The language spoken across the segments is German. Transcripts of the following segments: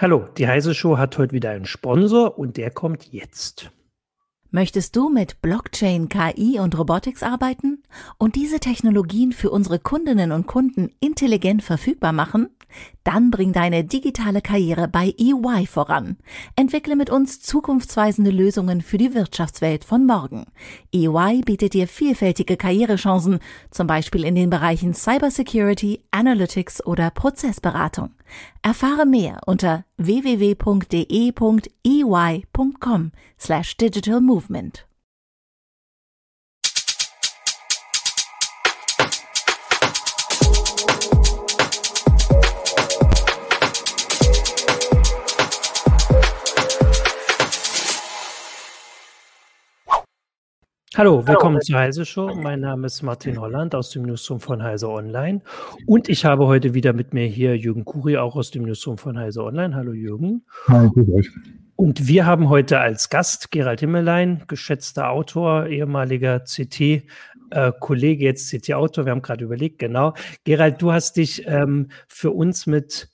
Hallo, die Heise Show hat heute wieder einen Sponsor und der kommt jetzt. Möchtest du mit Blockchain, KI und Robotics arbeiten und diese Technologien für unsere Kundinnen und Kunden intelligent verfügbar machen? Dann bring deine digitale Karriere bei EY voran. Entwickle mit uns zukunftsweisende Lösungen für die Wirtschaftswelt von morgen. EY bietet dir vielfältige Karrierechancen, zum Beispiel in den Bereichen Cybersecurity, Analytics oder Prozessberatung. Erfahre mehr unter www.de.ey.com slash digital movement. Hallo, willkommen Hallo. zur Heise Show. Mein Name ist Martin Holland aus dem Newsroom von Heise Online. Und ich habe heute wieder mit mir hier Jürgen Kuri, auch aus dem Newsroom von Heise Online. Hallo Jürgen. Hallo, grüß euch. Und wir haben heute als Gast Gerald Himmelein, geschätzter Autor, ehemaliger CT-Kollege, äh, jetzt CT-Autor. Wir haben gerade überlegt, genau. Gerald, du hast dich ähm, für uns mit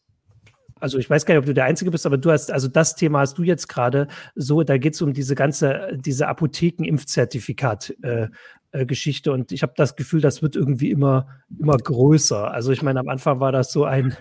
also ich weiß gar nicht, ob du der Einzige bist, aber du hast, also das Thema hast du jetzt gerade so, da geht es um diese ganze, diese Apotheken-Impfzertifikat. Äh, äh, Geschichte und ich habe das Gefühl, das wird irgendwie immer, immer größer. Also ich meine, am Anfang war das so ein,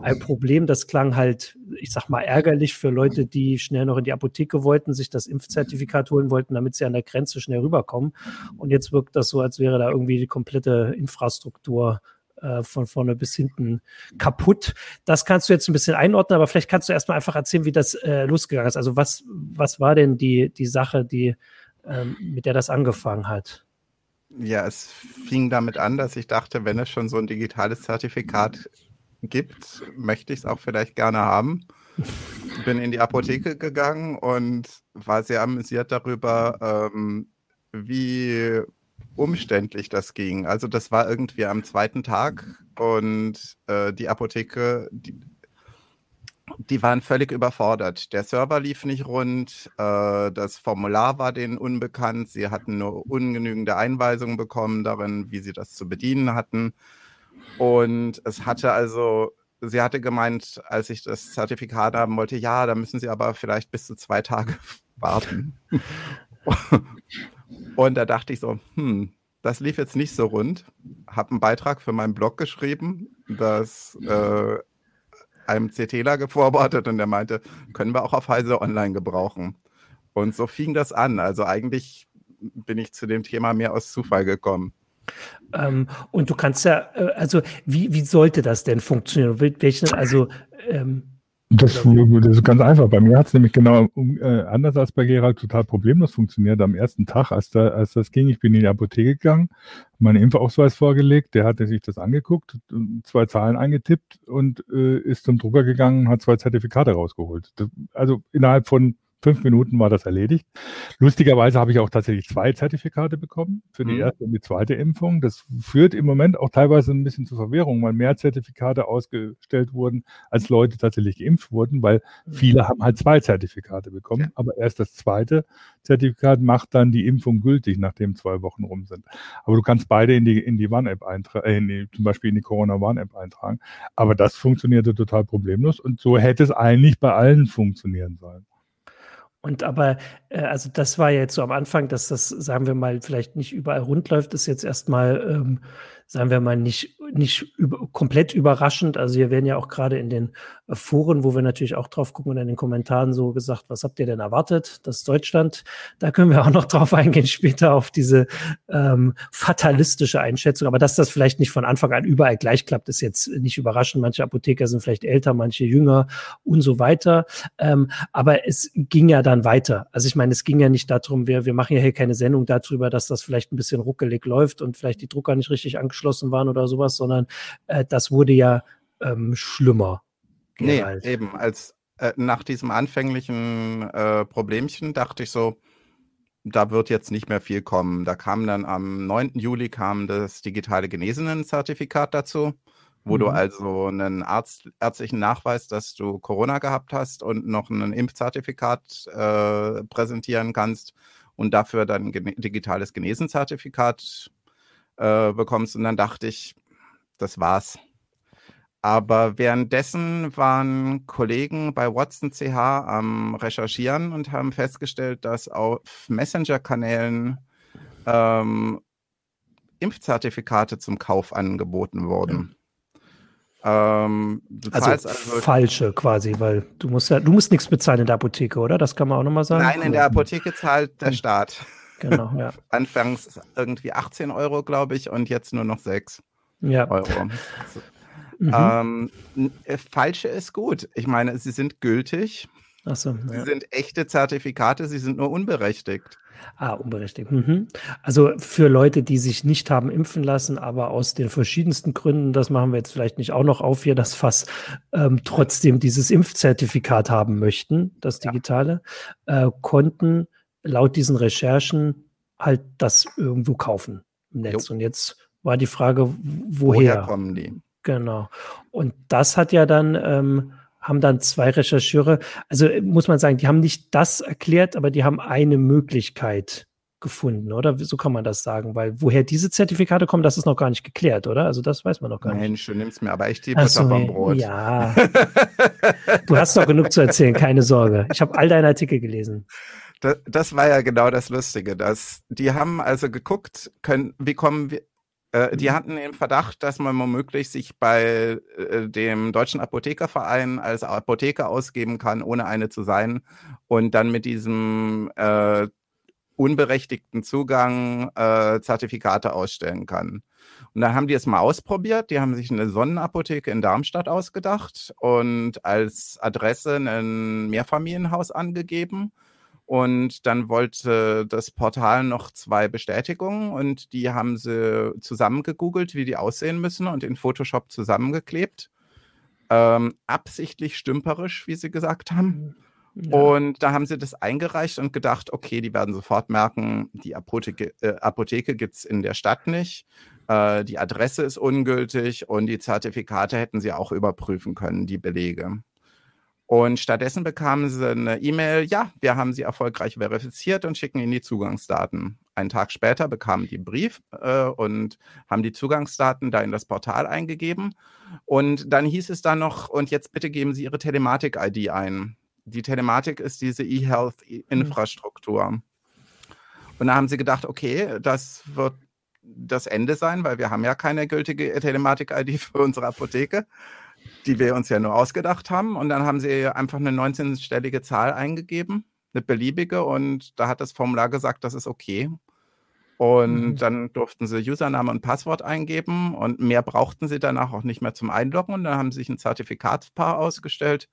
ein Problem, das klang halt, ich sag mal, ärgerlich für Leute, die schnell noch in die Apotheke wollten, sich das Impfzertifikat holen wollten, damit sie an der Grenze schnell rüberkommen. Und jetzt wirkt das so, als wäre da irgendwie die komplette Infrastruktur äh, von vorne bis hinten kaputt. Das kannst du jetzt ein bisschen einordnen, aber vielleicht kannst du erstmal einfach erzählen, wie das äh, losgegangen ist. Also was, was war denn die, die Sache, die, ähm, mit der das angefangen hat? Ja, es fing damit an, dass ich dachte, wenn es schon so ein digitales Zertifikat gibt, möchte ich es auch vielleicht gerne haben. Bin in die Apotheke gegangen und war sehr amüsiert darüber, ähm, wie umständlich das ging. Also das war irgendwie am zweiten Tag und äh, die Apotheke, die, die, waren völlig überfordert. Der Server lief nicht rund, äh, das Formular war denen unbekannt, sie hatten nur ungenügende Einweisungen bekommen darin, wie sie das zu bedienen hatten. Und es hatte also, sie hatte gemeint, als ich das Zertifikat haben wollte, ja, da müssen sie aber vielleicht bis zu zwei Tage warten. Und da dachte ich so, hm, das lief jetzt nicht so rund. Habe einen Beitrag für meinen Blog geschrieben, das äh, einem CTler geforwartet und der meinte, können wir auch auf Heise Online gebrauchen. Und so fing das an. Also eigentlich bin ich zu dem Thema mehr aus Zufall gekommen. Ähm, und du kannst ja, äh, also wie, wie sollte das denn funktionieren? Welchen, also ähm, das, das, ist ganz einfach. Bei mir hat es nämlich genau äh, anders als bei Gerald total problemlos funktioniert. Am ersten Tag, als, da, als das ging, ich bin in die Apotheke gegangen, meinen Impfausweis vorgelegt, der hatte sich das angeguckt, zwei Zahlen eingetippt und äh, ist zum Drucker gegangen, hat zwei Zertifikate rausgeholt. Das, also innerhalb von fünf Minuten war das erledigt. Lustigerweise habe ich auch tatsächlich zwei Zertifikate bekommen für die mhm. erste und die zweite Impfung. Das führt im Moment auch teilweise ein bisschen zu Verwirrung, weil mehr Zertifikate ausgestellt wurden, als Leute tatsächlich geimpft wurden, weil mhm. viele haben halt zwei Zertifikate bekommen. Ja. Aber erst das zweite Zertifikat macht dann die Impfung gültig, nachdem zwei Wochen rum sind. Aber du kannst beide in die, in die One-App eintragen, äh, zum Beispiel in die Corona One-App eintragen. Aber das funktionierte total problemlos und so hätte es eigentlich bei allen funktionieren sollen. Und aber, äh, also das war ja jetzt so am Anfang, dass das, sagen wir mal, vielleicht nicht überall rund läuft, ist jetzt erstmal ähm, sagen wir mal, nicht, nicht über, komplett überraschend. Also hier werden ja auch gerade in den äh, Foren, wo wir natürlich auch drauf gucken und in den Kommentaren so gesagt, was habt ihr denn erwartet? Das Deutschland, da können wir auch noch drauf eingehen, später auf diese ähm, fatalistische Einschätzung. Aber dass das vielleicht nicht von Anfang an überall gleich klappt, ist jetzt nicht überraschend. Manche Apotheker sind vielleicht älter, manche jünger und so weiter. Ähm, aber es ging ja dann weiter. Also ich meine, es ging ja nicht darum, wir, wir machen ja hier keine Sendung darüber, dass das vielleicht ein bisschen ruckelig läuft und vielleicht die Drucker nicht richtig angeschlossen waren oder sowas, sondern äh, das wurde ja ähm, schlimmer. Nee, eben. Als äh, nach diesem anfänglichen äh, Problemchen dachte ich so, da wird jetzt nicht mehr viel kommen. Da kam dann am 9. Juli kam das digitale Genesenen-Zertifikat dazu, wo mhm. du also einen Arzt, ärztlichen Nachweis, dass du Corona gehabt hast und noch ein Impfzertifikat äh, präsentieren kannst und dafür dann ein digitales Genesen-Zertifikat äh, bekommst. Und dann dachte ich, das war's. Aber währenddessen waren Kollegen bei Watson CH am Recherchieren und haben festgestellt, dass auf Messenger-Kanälen ähm, Impfzertifikate zum Kauf angeboten wurden. Ähm, also, also, falsche quasi, weil du musst ja, du musst nichts bezahlen in der Apotheke, oder? Das kann man auch nochmal sagen. Nein, in der Apotheke zahlt der hm. Staat. Genau, ja. Anfangs irgendwie 18 Euro, glaube ich, und jetzt nur noch 6 ja. Euro. Mhm. Ähm, äh, falsche ist gut. Ich meine, sie sind gültig. Ach so, ja. Sie sind echte Zertifikate, sie sind nur unberechtigt. Ah, unberechtigt. Mhm. Also für Leute, die sich nicht haben impfen lassen, aber aus den verschiedensten Gründen, das machen wir jetzt vielleicht nicht auch noch auf hier, das Fass, ähm, trotzdem dieses Impfzertifikat haben möchten, das digitale, ja. äh, konnten laut diesen Recherchen halt das irgendwo kaufen im Netz. Jo. Und jetzt war die Frage, woher? Woher kommen die? Genau. Und das hat ja dann, ähm, haben dann zwei Rechercheure, also äh, muss man sagen, die haben nicht das erklärt, aber die haben eine Möglichkeit gefunden, oder? So kann man das sagen, weil woher diese Zertifikate kommen, das ist noch gar nicht geklärt, oder? Also das weiß man noch gar Mensch, nicht. Mensch, du nimmst mir aber echt die Butter so, vom Brot. Ja. du hast doch genug zu erzählen, keine Sorge. Ich habe all deine Artikel gelesen. Das, das, war ja genau das Lustige, dass die haben also geguckt, können, wie kommen wir, äh, die mhm. hatten den Verdacht, dass man womöglich sich bei äh, dem Deutschen Apothekerverein als Apotheker ausgeben kann, ohne eine zu sein und dann mit diesem äh, unberechtigten Zugang äh, Zertifikate ausstellen kann. Und dann haben die es mal ausprobiert. Die haben sich eine Sonnenapotheke in Darmstadt ausgedacht und als Adresse ein Mehrfamilienhaus angegeben und dann wollte das Portal noch zwei Bestätigungen und die haben sie zusammengegoogelt, wie die aussehen müssen und in Photoshop zusammengeklebt. Ähm, absichtlich stümperisch, wie sie gesagt haben. Ja. Und da haben sie das eingereicht und gedacht, okay, die werden sofort merken, die Apotheke, äh, Apotheke gibt es in der Stadt nicht, äh, die Adresse ist ungültig und die Zertifikate hätten sie auch überprüfen können, die Belege. Und stattdessen bekamen sie eine E-Mail, ja, wir haben sie erfolgreich verifiziert und schicken ihnen die Zugangsdaten. Einen Tag später bekamen die einen Brief äh, und haben die Zugangsdaten da in das Portal eingegeben. Und dann hieß es dann noch, und jetzt bitte geben Sie Ihre Telematik-ID ein. Die Telematik ist diese E-Health-Infrastruktur. Und da haben sie gedacht, okay, das wird das Ende sein, weil wir haben ja keine gültige Telematik-ID für unsere Apotheke die wir uns ja nur ausgedacht haben. Und dann haben sie einfach eine 19-stellige Zahl eingegeben, eine beliebige. Und da hat das Formular gesagt, das ist okay. Und mhm. dann durften sie Username und Passwort eingeben und mehr brauchten sie danach auch nicht mehr zum Einloggen. Und dann haben sie sich ein Zertifikatspaar ausgestellt.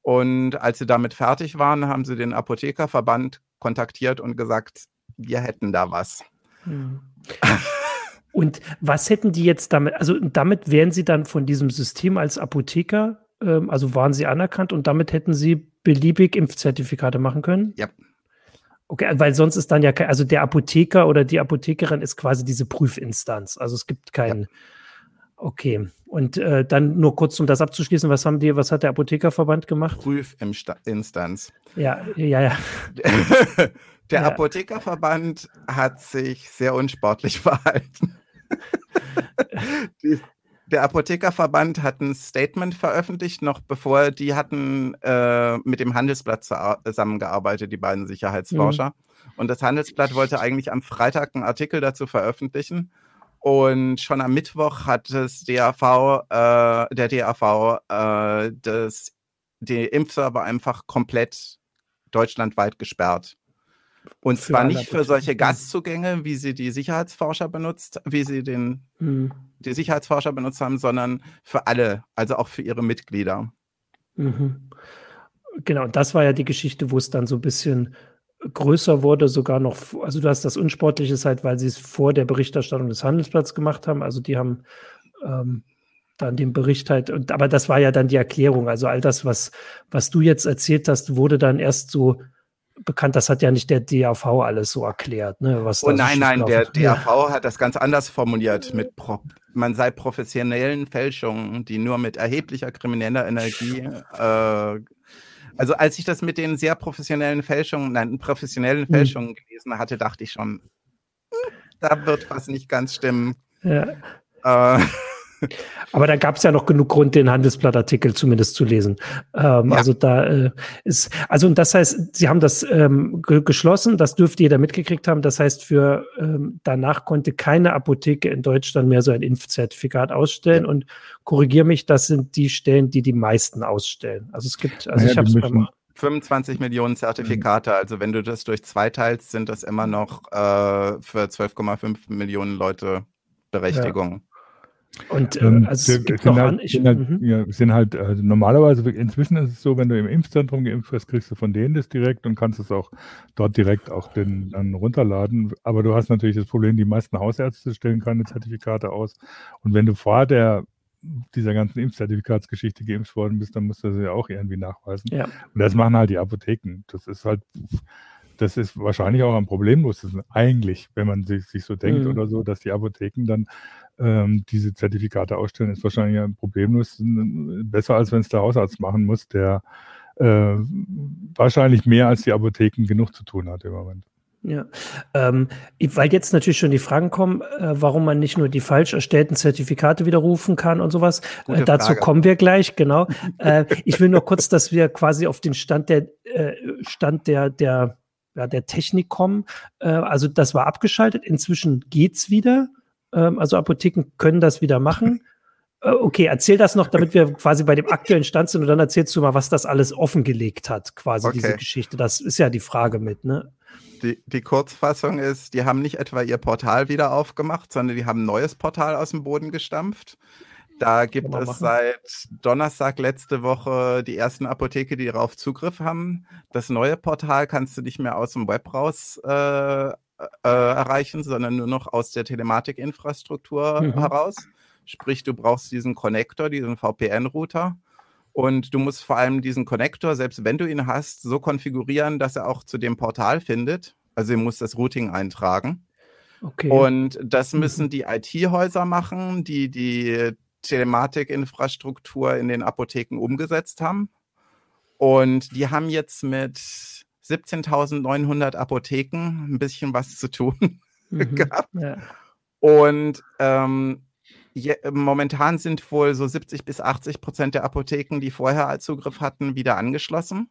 Und als sie damit fertig waren, haben sie den Apothekerverband kontaktiert und gesagt, wir hätten da was. Mhm. Und was hätten die jetzt damit, also damit wären sie dann von diesem System als Apotheker, ähm, also waren sie anerkannt und damit hätten sie beliebig Impfzertifikate machen können? Ja. Okay, weil sonst ist dann ja kein, also der Apotheker oder die Apothekerin ist quasi diese Prüfinstanz. Also es gibt keinen. Ja. Okay. Und äh, dann nur kurz, um das abzuschließen, was haben die, was hat der Apothekerverband gemacht? Prüfinstanz. Ja, ja, ja. der ja. Apothekerverband hat sich sehr unsportlich verhalten. Der Apothekerverband hat ein Statement veröffentlicht, noch bevor die hatten äh, mit dem Handelsblatt zusammengearbeitet, die beiden Sicherheitsforscher. Mhm. Und das Handelsblatt wollte eigentlich am Freitag einen Artikel dazu veröffentlichen. Und schon am Mittwoch hat das DAV, äh, der DAV, äh, das, die Impfserver einfach komplett deutschlandweit gesperrt. Und für zwar nicht für solche Gastzugänge, wie sie die Sicherheitsforscher benutzt, wie sie den, mhm. die Sicherheitsforscher benutzt haben, sondern für alle, also auch für ihre Mitglieder. Mhm. Genau, das war ja die Geschichte, wo es dann so ein bisschen größer wurde, sogar noch, also du hast das Unsportliche halt, weil sie es vor der Berichterstattung des Handelsblatts gemacht haben. Also die haben ähm, dann den Bericht halt, und, aber das war ja dann die Erklärung. Also all das, was, was du jetzt erzählt hast, wurde dann erst so bekannt, das hat ja nicht der DAV alles so erklärt. Ne, was oh nein, nein, der DAV hat das ganz anders formuliert. Mit Pro man sei professionellen Fälschungen, die nur mit erheblicher krimineller Energie. Äh, also als ich das mit den sehr professionellen Fälschungen, nein, professionellen hm. Fälschungen hm. gelesen hatte, dachte ich schon, hm, da wird was nicht ganz stimmen. Ja. Äh, Aber da gab es ja noch genug Grund, den Handelsblattartikel zumindest zu lesen. Ähm, ja. Also da äh, ist, also und das heißt, Sie haben das ähm, ge geschlossen, das dürfte jeder mitgekriegt haben. Das heißt, für ähm, danach konnte keine Apotheke in Deutschland mehr so ein Impfzertifikat ausstellen. Ja. Und korrigiere mich, das sind die Stellen, die die meisten ausstellen. Also es gibt, also naja, ich habe es beim 25 Millionen Zertifikate. Also wenn du das durch zwei teilst, sind das immer noch äh, für 12,5 Millionen Leute Berechtigung. Ja. Und äh, ähm, also es gibt noch halt, an, ich, sind halt, mhm. ja, sind halt also normalerweise, inzwischen ist es so, wenn du im Impfzentrum geimpft wirst, kriegst du von denen das direkt und kannst es auch dort direkt auch den, dann runterladen. Aber du hast natürlich das Problem, die meisten Hausärzte stellen keine Zertifikate aus. Und wenn du vor der dieser ganzen Impfzertifikatsgeschichte geimpft worden bist, dann musst du sie ja auch irgendwie nachweisen. Ja. Und das machen halt die Apotheken. Das ist halt, das ist wahrscheinlich auch ein problemlos, eigentlich, wenn man sich, sich so denkt mhm. oder so, dass die Apotheken dann ähm, diese Zertifikate ausstellen, ist wahrscheinlich ein problemlos. Besser als wenn es der Hausarzt machen muss, der äh, wahrscheinlich mehr als die Apotheken genug zu tun hat im Moment. Ja, ähm, weil jetzt natürlich schon die Fragen kommen, äh, warum man nicht nur die falsch erstellten Zertifikate widerrufen kann und sowas. Äh, dazu Frage. kommen wir gleich, genau. äh, ich will nur kurz, dass wir quasi auf den Stand der äh, Stand der der ja, der Technik kommen. Äh, also das war abgeschaltet. Inzwischen geht's wieder. Ähm, also Apotheken können das wieder machen. Äh, okay, erzähl das noch, damit wir quasi bei dem aktuellen Stand sind und dann erzählst du mal, was das alles offengelegt hat, quasi okay. diese Geschichte. Das ist ja die Frage mit, ne? Die, die, Kurzfassung ist, die haben nicht etwa ihr Portal wieder aufgemacht, sondern die haben ein neues Portal aus dem Boden gestampft. Da gibt es machen. seit Donnerstag letzte Woche die ersten Apotheke, die darauf Zugriff haben. Das neue Portal kannst du nicht mehr aus dem Web raus äh, äh, erreichen, sondern nur noch aus der Telematikinfrastruktur mhm. heraus. Sprich, du brauchst diesen Connector, diesen VPN-Router. Und du musst vor allem diesen Connector, selbst wenn du ihn hast, so konfigurieren, dass er auch zu dem Portal findet. Also, du musst das Routing eintragen. Okay. Und das mhm. müssen die IT-Häuser machen, die die Telematikinfrastruktur in den Apotheken umgesetzt haben. Und die haben jetzt mit 17.900 Apotheken ein bisschen was zu tun mhm. gehabt. Ja. Und ähm, je, momentan sind wohl so 70 bis 80 Prozent der Apotheken, die vorher Zugriff hatten, wieder angeschlossen.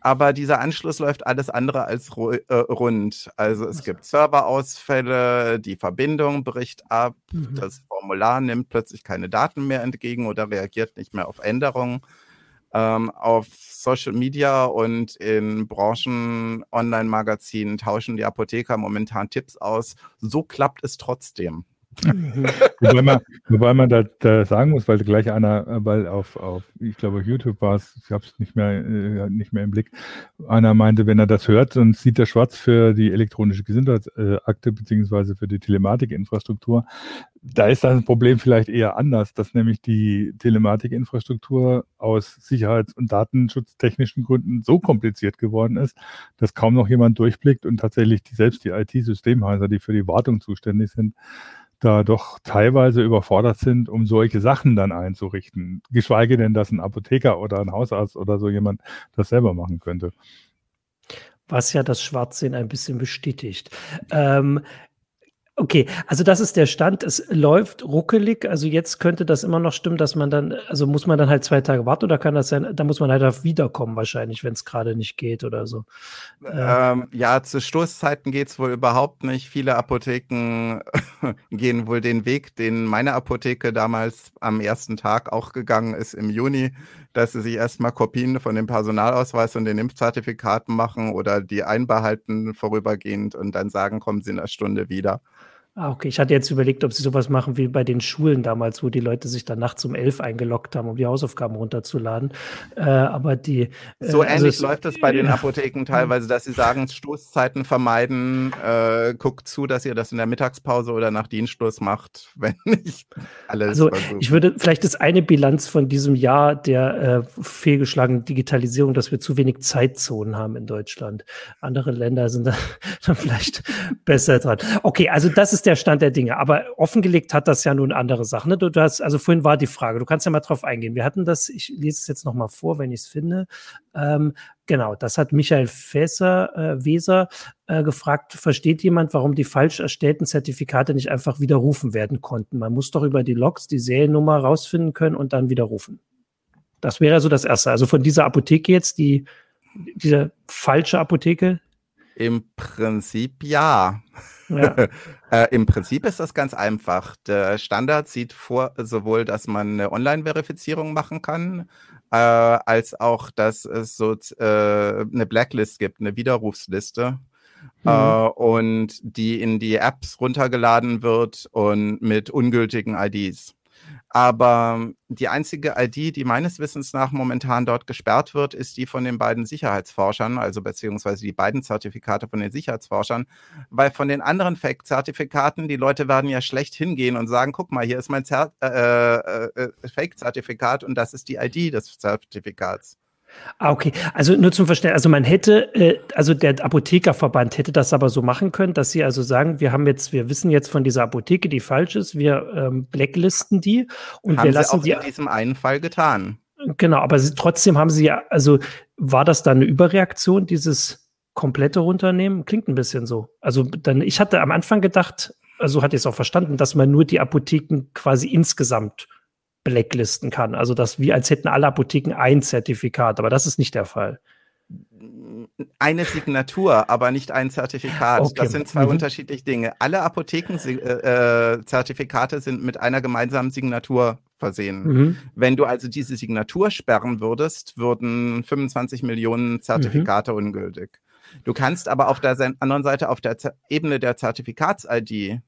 Aber dieser Anschluss läuft alles andere als äh, rund. Also es gibt Serverausfälle, die Verbindung bricht ab, mhm. das Formular nimmt plötzlich keine Daten mehr entgegen oder reagiert nicht mehr auf Änderungen. Ähm, auf Social Media und in Branchen-Online-Magazinen tauschen die Apotheker momentan Tipps aus. So klappt es trotzdem. Wobei man, wobei man da, da, sagen muss, weil gleich einer, weil auf, auf ich glaube, YouTube war es, ich habe es nicht mehr, äh, nicht mehr im Blick, einer meinte, wenn er das hört, dann sieht er schwarz für die elektronische Gesundheitsakte beziehungsweise für die Telematikinfrastruktur. Da ist das Problem vielleicht eher anders, dass nämlich die Telematikinfrastruktur aus sicherheits- und datenschutztechnischen Gründen so kompliziert geworden ist, dass kaum noch jemand durchblickt und tatsächlich die, selbst die IT-Systemhäuser, die für die Wartung zuständig sind, da doch teilweise überfordert sind, um solche Sachen dann einzurichten. Geschweige denn, dass ein Apotheker oder ein Hausarzt oder so jemand das selber machen könnte. Was ja das Schwarzsehen ein bisschen bestätigt. Ähm, Okay, also das ist der Stand. Es läuft ruckelig. Also jetzt könnte das immer noch stimmen, dass man dann, also muss man dann halt zwei Tage warten oder kann das sein, da muss man halt auf wiederkommen wahrscheinlich, wenn es gerade nicht geht oder so. Ähm, ja, zu Stoßzeiten geht es wohl überhaupt nicht. Viele Apotheken gehen wohl den Weg, den meine Apotheke damals am ersten Tag auch gegangen ist im Juni, dass sie sich erstmal Kopien von dem Personalausweis und den Impfzertifikaten machen oder die einbehalten vorübergehend und dann sagen, kommen sie in einer Stunde wieder. Ah, okay. Ich hatte jetzt überlegt, ob sie sowas machen wie bei den Schulen damals, wo die Leute sich dann nachts um elf eingeloggt haben, um die Hausaufgaben runterzuladen. Äh, aber die. Äh, so ähnlich also läuft es bei den Apotheken teilweise, dass sie sagen, Stoßzeiten vermeiden. Äh, guckt zu, dass ihr das in der Mittagspause oder nach Dienstschluss macht, wenn nicht alles. Also versuchen. ich würde vielleicht ist eine Bilanz von diesem Jahr der äh, fehlgeschlagenen Digitalisierung, dass wir zu wenig Zeitzonen haben in Deutschland. Andere Länder sind da vielleicht besser dran. Okay, also das ist der Stand der Dinge. Aber offengelegt hat das ja nun andere Sachen. Ne? Du, du, hast, also vorhin war die Frage, du kannst ja mal drauf eingehen. Wir hatten das, ich lese es jetzt nochmal vor, wenn ich es finde. Ähm, genau, das hat Michael Fässer, äh, Weser äh, gefragt, versteht jemand, warum die falsch erstellten Zertifikate nicht einfach widerrufen werden konnten? Man muss doch über die Logs die Seriennummer rausfinden können und dann widerrufen. Das wäre so das Erste. Also von dieser Apotheke jetzt, die, diese falsche Apotheke? Im Prinzip ja. ja. äh, Im Prinzip ist das ganz einfach. Der Standard sieht vor sowohl, dass man eine Online-Verifizierung machen kann, äh, als auch, dass es so äh, eine Blacklist gibt, eine Widerrufsliste. Mhm. Äh, und die in die Apps runtergeladen wird und mit ungültigen IDs. Aber die einzige ID, die meines Wissens nach momentan dort gesperrt wird, ist die von den beiden Sicherheitsforschern, also beziehungsweise die beiden Zertifikate von den Sicherheitsforschern, weil von den anderen Fake-Zertifikaten, die Leute werden ja schlecht hingehen und sagen, guck mal, hier ist mein äh, äh, äh Fake-Zertifikat und das ist die ID des Zertifikats. Ah, okay. Also nur zum Verständnis, also man hätte, äh, also der Apothekerverband hätte das aber so machen können, dass sie also sagen, wir haben jetzt, wir wissen jetzt von dieser Apotheke, die falsch ist, wir ähm, blacklisten die und haben wir lassen sie auch die. in diesem einen Fall getan. Genau, aber sie, trotzdem haben sie ja, also war das dann eine Überreaktion, dieses komplette Runternehmen? Klingt ein bisschen so. Also dann, ich hatte am Anfang gedacht, also hatte ich es auch verstanden, dass man nur die Apotheken quasi insgesamt blacklisten kann. Also das wie als hätten alle Apotheken ein Zertifikat, aber das ist nicht der Fall. Eine Signatur, aber nicht ein Zertifikat. Okay. Das sind zwei mhm. unterschiedliche Dinge. Alle Apotheken-Zertifikate äh, sind mit einer gemeinsamen Signatur versehen. Mhm. Wenn du also diese Signatur sperren würdest, würden 25 Millionen Zertifikate mhm. ungültig. Du kannst aber auf der anderen Seite, auf der Ebene der Zertifikats-ID,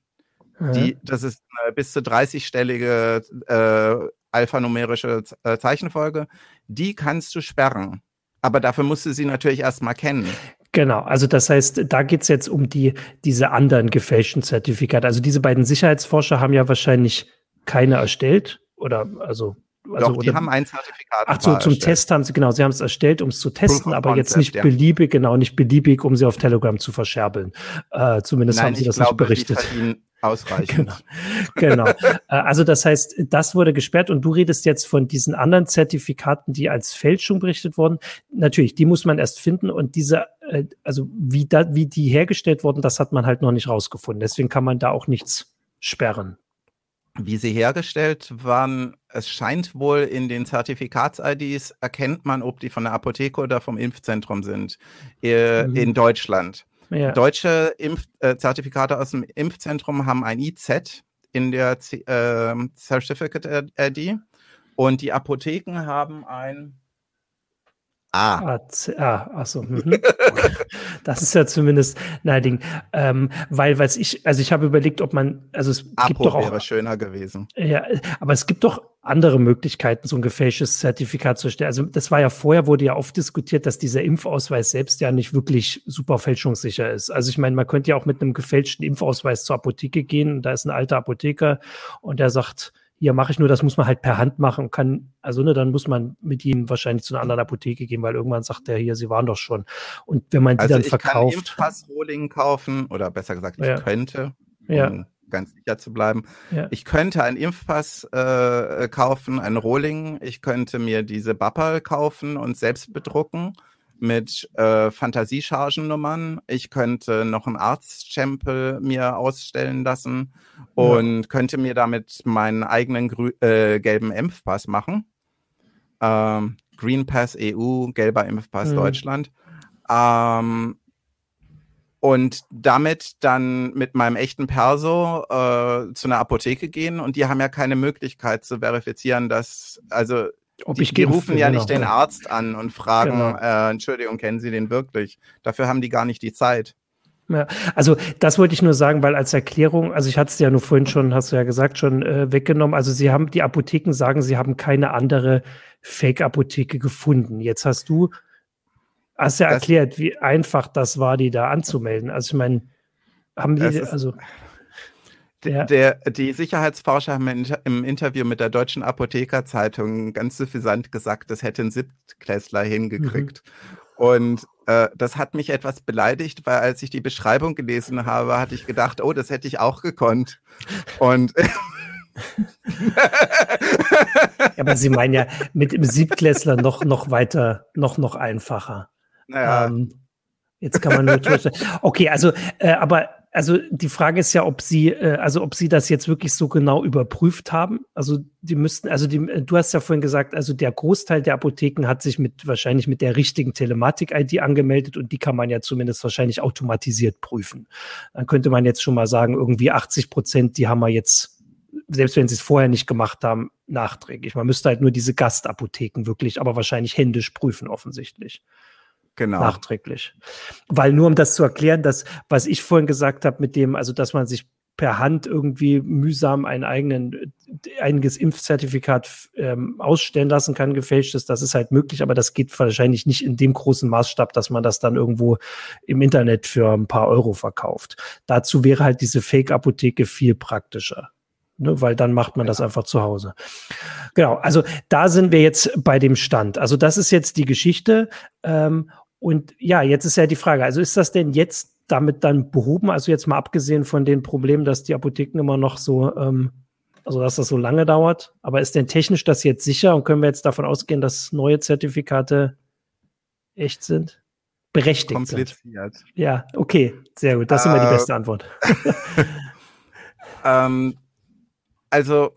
die, das ist eine bis zu 30-stellige äh, alphanumerische äh, Zeichenfolge. Die kannst du sperren. Aber dafür musst du sie natürlich erstmal kennen. Genau, also das heißt, da geht es jetzt um die, diese anderen gefälschten Zertifikate. Also diese beiden Sicherheitsforscher haben ja wahrscheinlich keine erstellt oder also also, Doch, die oder, haben ein Zertifikat. Ach so, zum erstellt. Test haben sie, genau, sie haben es erstellt, um es zu testen, aber Concept, jetzt nicht ja. beliebig, genau, nicht beliebig, um sie auf Telegram zu verscherbeln. Äh, zumindest Nein, haben sie das glaube, nicht berichtet. Ausreichend. genau. genau. Äh, also das heißt, das wurde gesperrt und du redest jetzt von diesen anderen Zertifikaten, die als Fälschung berichtet wurden. Natürlich, die muss man erst finden und diese, äh, also wie, da, wie die hergestellt wurden, das hat man halt noch nicht rausgefunden. Deswegen kann man da auch nichts sperren wie sie hergestellt waren, es scheint wohl in den Zertifikats-IDs erkennt man, ob die von der Apotheke oder vom Impfzentrum sind äh, mhm. in Deutschland. Ja. Deutsche Impf äh, aus dem Impfzentrum haben ein IZ in der Z äh, Certificate-ID und die Apotheken haben ein Ah. Ah, achso. Mhm. das ist ja zumindest nein, ähm, weil, was ich, also ich habe überlegt, ob man, also es Apo gibt doch auch. wäre schöner gewesen. Ja, aber es gibt doch andere Möglichkeiten, so ein gefälschtes Zertifikat zu stellen. Also das war ja vorher, wurde ja oft diskutiert, dass dieser Impfausweis selbst ja nicht wirklich super fälschungssicher ist. Also ich meine, man könnte ja auch mit einem gefälschten Impfausweis zur Apotheke gehen, da ist ein alter Apotheker und der sagt, hier mache ich nur, das muss man halt per Hand machen und kann, also ne, dann muss man mit ihm wahrscheinlich zu einer anderen Apotheke gehen, weil irgendwann sagt der hier, sie waren doch schon. Und wenn man die also dann ich verkauft. Ich kann Impfpass-Rohling kaufen oder besser gesagt, ich ja. könnte, um ja. ganz sicher zu bleiben. Ja. Ich könnte einen Impfpass äh, kaufen, einen Rohling. Ich könnte mir diese Bappal kaufen und selbst bedrucken mit äh, Fantasiechargennummern. Ich könnte noch einen Arztstempel mir ausstellen lassen und ja. könnte mir damit meinen eigenen äh, gelben Impfpass machen. Ähm, Green Pass EU, gelber Impfpass mhm. Deutschland. Ähm, und damit dann mit meinem echten Perso äh, zu einer Apotheke gehen und die haben ja keine Möglichkeit zu verifizieren, dass, also ob die, ich die rufen ja nicht den Arzt an und fragen, genau. äh, Entschuldigung, kennen Sie den wirklich? Dafür haben die gar nicht die Zeit. Ja, also das wollte ich nur sagen, weil als Erklärung, also ich hatte es ja nur vorhin schon, hast du ja gesagt, schon äh, weggenommen. Also sie haben, die Apotheken sagen, sie haben keine andere Fake-Apotheke gefunden. Jetzt hast du, hast ja das, erklärt, wie einfach das war, die da anzumelden. Also ich meine, haben die, also. Der, die Sicherheitsforscher haben im Interview mit der Deutschen Apothekerzeitung ganz suffisant gesagt, das hätte ein Siebtklässler hingekriegt. Mhm. Und äh, das hat mich etwas beleidigt, weil als ich die Beschreibung gelesen habe, hatte ich gedacht, oh, das hätte ich auch gekonnt. Und ja, aber Sie meinen ja mit dem Siebtklässler noch, noch weiter, noch, noch einfacher. Naja. Ähm, jetzt kann man nur Okay, also, äh, aber also die Frage ist ja, ob sie, äh, also ob sie das jetzt wirklich so genau überprüft haben. Also die müssten, also die, du hast ja vorhin gesagt, also der Großteil der Apotheken hat sich mit wahrscheinlich mit der richtigen Telematik-ID angemeldet und die kann man ja zumindest wahrscheinlich automatisiert prüfen. Dann könnte man jetzt schon mal sagen, irgendwie 80 Prozent, die haben wir jetzt selbst wenn sie es vorher nicht gemacht haben, nachträglich. Man müsste halt nur diese Gastapotheken wirklich, aber wahrscheinlich händisch prüfen, offensichtlich. Genau. Nachträglich. Weil nur um das zu erklären, dass, was ich vorhin gesagt habe, mit dem, also dass man sich per Hand irgendwie mühsam ein eigenen, einiges Impfzertifikat ähm, ausstellen lassen kann, gefälschtes, das ist halt möglich, aber das geht wahrscheinlich nicht in dem großen Maßstab, dass man das dann irgendwo im Internet für ein paar Euro verkauft. Dazu wäre halt diese Fake-Apotheke viel praktischer ne, weil dann macht man das einfach zu Hause. Genau, also da sind wir jetzt bei dem Stand. Also das ist jetzt die Geschichte. Ähm, und ja, jetzt ist ja die Frage, also ist das denn jetzt damit dann behoben? Also jetzt mal abgesehen von den Problemen, dass die Apotheken immer noch so, ähm, also dass das so lange dauert, aber ist denn technisch das jetzt sicher und können wir jetzt davon ausgehen, dass neue Zertifikate echt sind? Berechtigt Kompliziert. Sind? Ja, okay, sehr gut. Das ist äh, immer die äh, beste Antwort. ähm, also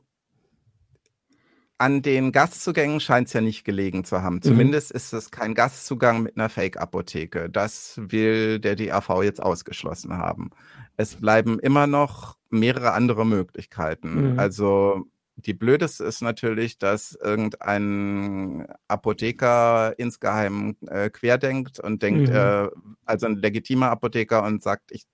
an den Gastzugängen scheint es ja nicht gelegen zu haben. Mhm. Zumindest ist es kein Gastzugang mit einer Fake-Apotheke. Das will der DAV jetzt ausgeschlossen haben. Es bleiben immer noch mehrere andere Möglichkeiten. Mhm. Also die blödeste ist natürlich, dass irgendein Apotheker insgeheim äh, querdenkt und denkt, mhm. äh, also ein legitimer Apotheker und sagt, ich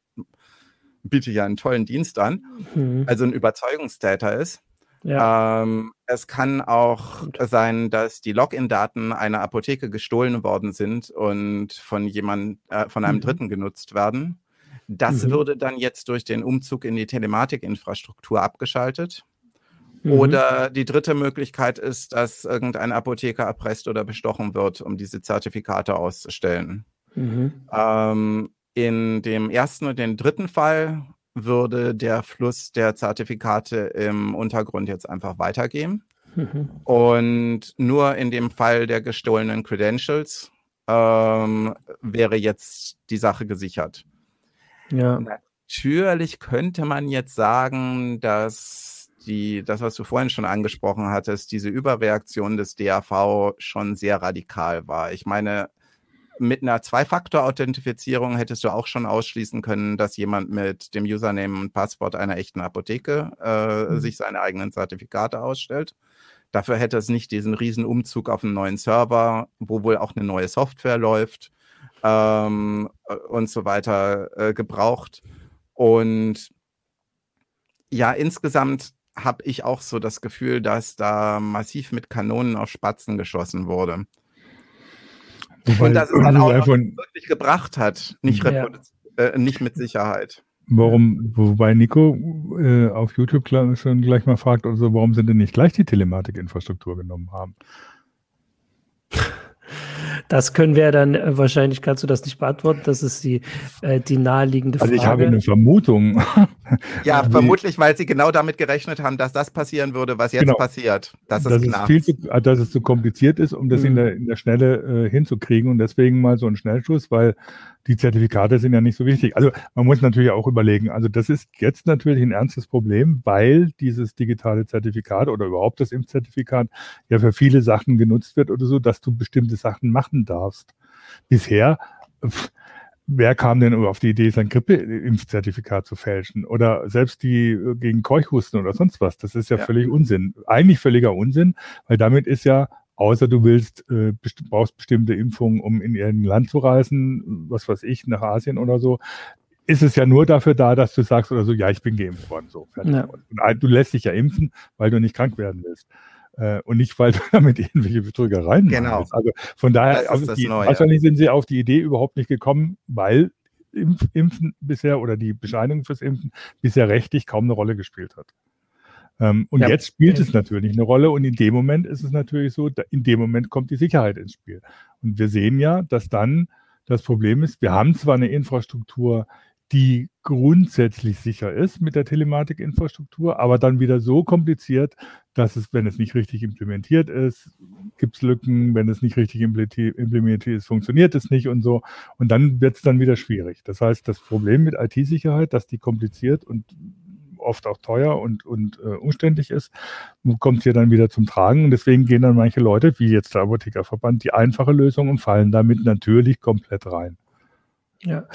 biete ja einen tollen Dienst an, mhm. also ein Überzeugungstäter ist. Ja. Ähm, es kann auch Gut. sein, dass die Login-Daten einer Apotheke gestohlen worden sind und von jemand, äh, von einem mhm. Dritten genutzt werden. Das mhm. würde dann jetzt durch den Umzug in die Telematikinfrastruktur abgeschaltet. Mhm. Oder die dritte Möglichkeit ist, dass irgendein Apotheker erpresst oder bestochen wird, um diese Zertifikate auszustellen. Mhm. Ähm, in dem ersten und dem dritten Fall würde der Fluss der Zertifikate im Untergrund jetzt einfach weitergehen. Mhm. Und nur in dem Fall der gestohlenen Credentials ähm, wäre jetzt die Sache gesichert. Ja. Natürlich könnte man jetzt sagen, dass die, das, was du vorhin schon angesprochen hattest, diese Überreaktion des DAV schon sehr radikal war. Ich meine, mit einer Zwei-Faktor-Authentifizierung hättest du auch schon ausschließen können, dass jemand mit dem Username und Passwort einer echten Apotheke äh, mhm. sich seine eigenen Zertifikate ausstellt. Dafür hätte es nicht diesen riesen Umzug auf einen neuen Server, wo wohl auch eine neue Software läuft ähm, und so weiter äh, gebraucht. Und ja, insgesamt habe ich auch so das Gefühl, dass da massiv mit Kanonen auf Spatzen geschossen wurde. Wobei, und dass es dann auch wirklich gebracht hat, nicht, ja. äh, nicht mit Sicherheit. Warum, wobei Nico äh, auf YouTube schon gleich mal fragt, also warum sind denn nicht gleich die Telematikinfrastruktur genommen haben? Das können wir dann äh, wahrscheinlich, kannst du das nicht beantworten, das ist die, äh, die naheliegende Frage. Also ich habe eine Vermutung. Ja, vermutlich, weil sie genau damit gerechnet haben, dass das passieren würde, was jetzt genau. passiert. Das ist klar. Viel zu, dass es zu kompliziert ist, um das mhm. in, der, in der Schnelle äh, hinzukriegen und deswegen mal so ein Schnellschuss, weil die Zertifikate sind ja nicht so wichtig. Also man muss natürlich auch überlegen, also das ist jetzt natürlich ein ernstes Problem, weil dieses digitale Zertifikat oder überhaupt das Impfzertifikat ja für viele Sachen genutzt wird oder so, dass du bestimmte Sachen machen darfst. Bisher, pff, wer kam denn auf die Idee, sein Grippeimpfzertifikat zu fälschen? Oder selbst die äh, gegen Keuchhusten oder sonst was. Das ist ja, ja, völlig Unsinn. Eigentlich völliger Unsinn, weil damit ist ja außer du willst, äh, best brauchst bestimmte Impfungen, um in irgendein Land zu reisen, was weiß ich, nach Asien oder so, ist es ja nur dafür da, dass du sagst oder so, ja, ich bin geimpft worden. So, ja. Und du lässt dich ja impfen, weil du nicht krank werden willst. Äh, und nicht, weil du damit irgendwelche Betrügereien genau. machst. Also von daher, also die, wahrscheinlich sind sie auf die Idee überhaupt nicht gekommen, weil Impf, Impfen bisher oder die Bescheinigung fürs Impfen bisher rechtlich kaum eine Rolle gespielt hat. Ähm, und ja. jetzt spielt es natürlich eine Rolle und in dem Moment ist es natürlich so, in dem Moment kommt die Sicherheit ins Spiel. Und wir sehen ja, dass dann Das Problem ist, wir haben zwar eine Infrastruktur, die grundsätzlich sicher ist mit der Telematikinfrastruktur, aber dann wieder so kompliziert, dass es, wenn es nicht richtig implementiert ist, gibt es Lücken, wenn es nicht richtig implementiert ist, funktioniert es nicht und so. Und dann wird es dann wieder schwierig. Das heißt, das Problem mit IT-Sicherheit, dass die kompliziert und oft auch teuer und, und äh, umständlich ist, kommt hier dann wieder zum Tragen. Und deswegen gehen dann manche Leute, wie jetzt der Apothekerverband, die einfache Lösung und fallen damit natürlich komplett rein. Ja,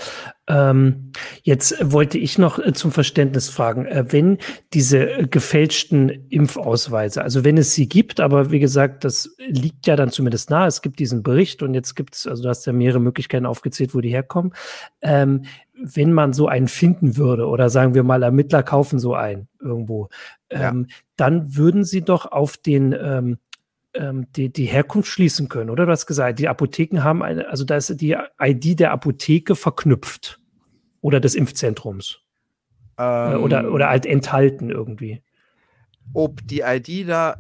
ähm, jetzt wollte ich noch äh, zum Verständnis fragen, äh, wenn diese äh, gefälschten Impfausweise, also wenn es sie gibt, aber wie gesagt, das liegt ja dann zumindest nahe, es gibt diesen Bericht und jetzt gibt es, also du hast ja mehrere Möglichkeiten aufgezählt, wo die herkommen. Ähm, wenn man so einen finden würde oder sagen wir mal, Ermittler kaufen so einen irgendwo, ähm, ja. dann würden sie doch auf den ähm, die, die Herkunft schließen können, oder? Du hast gesagt, die Apotheken haben eine, also da ist die ID der Apotheke verknüpft oder des Impfzentrums. Ähm, oder, oder halt enthalten irgendwie. Ob die ID da,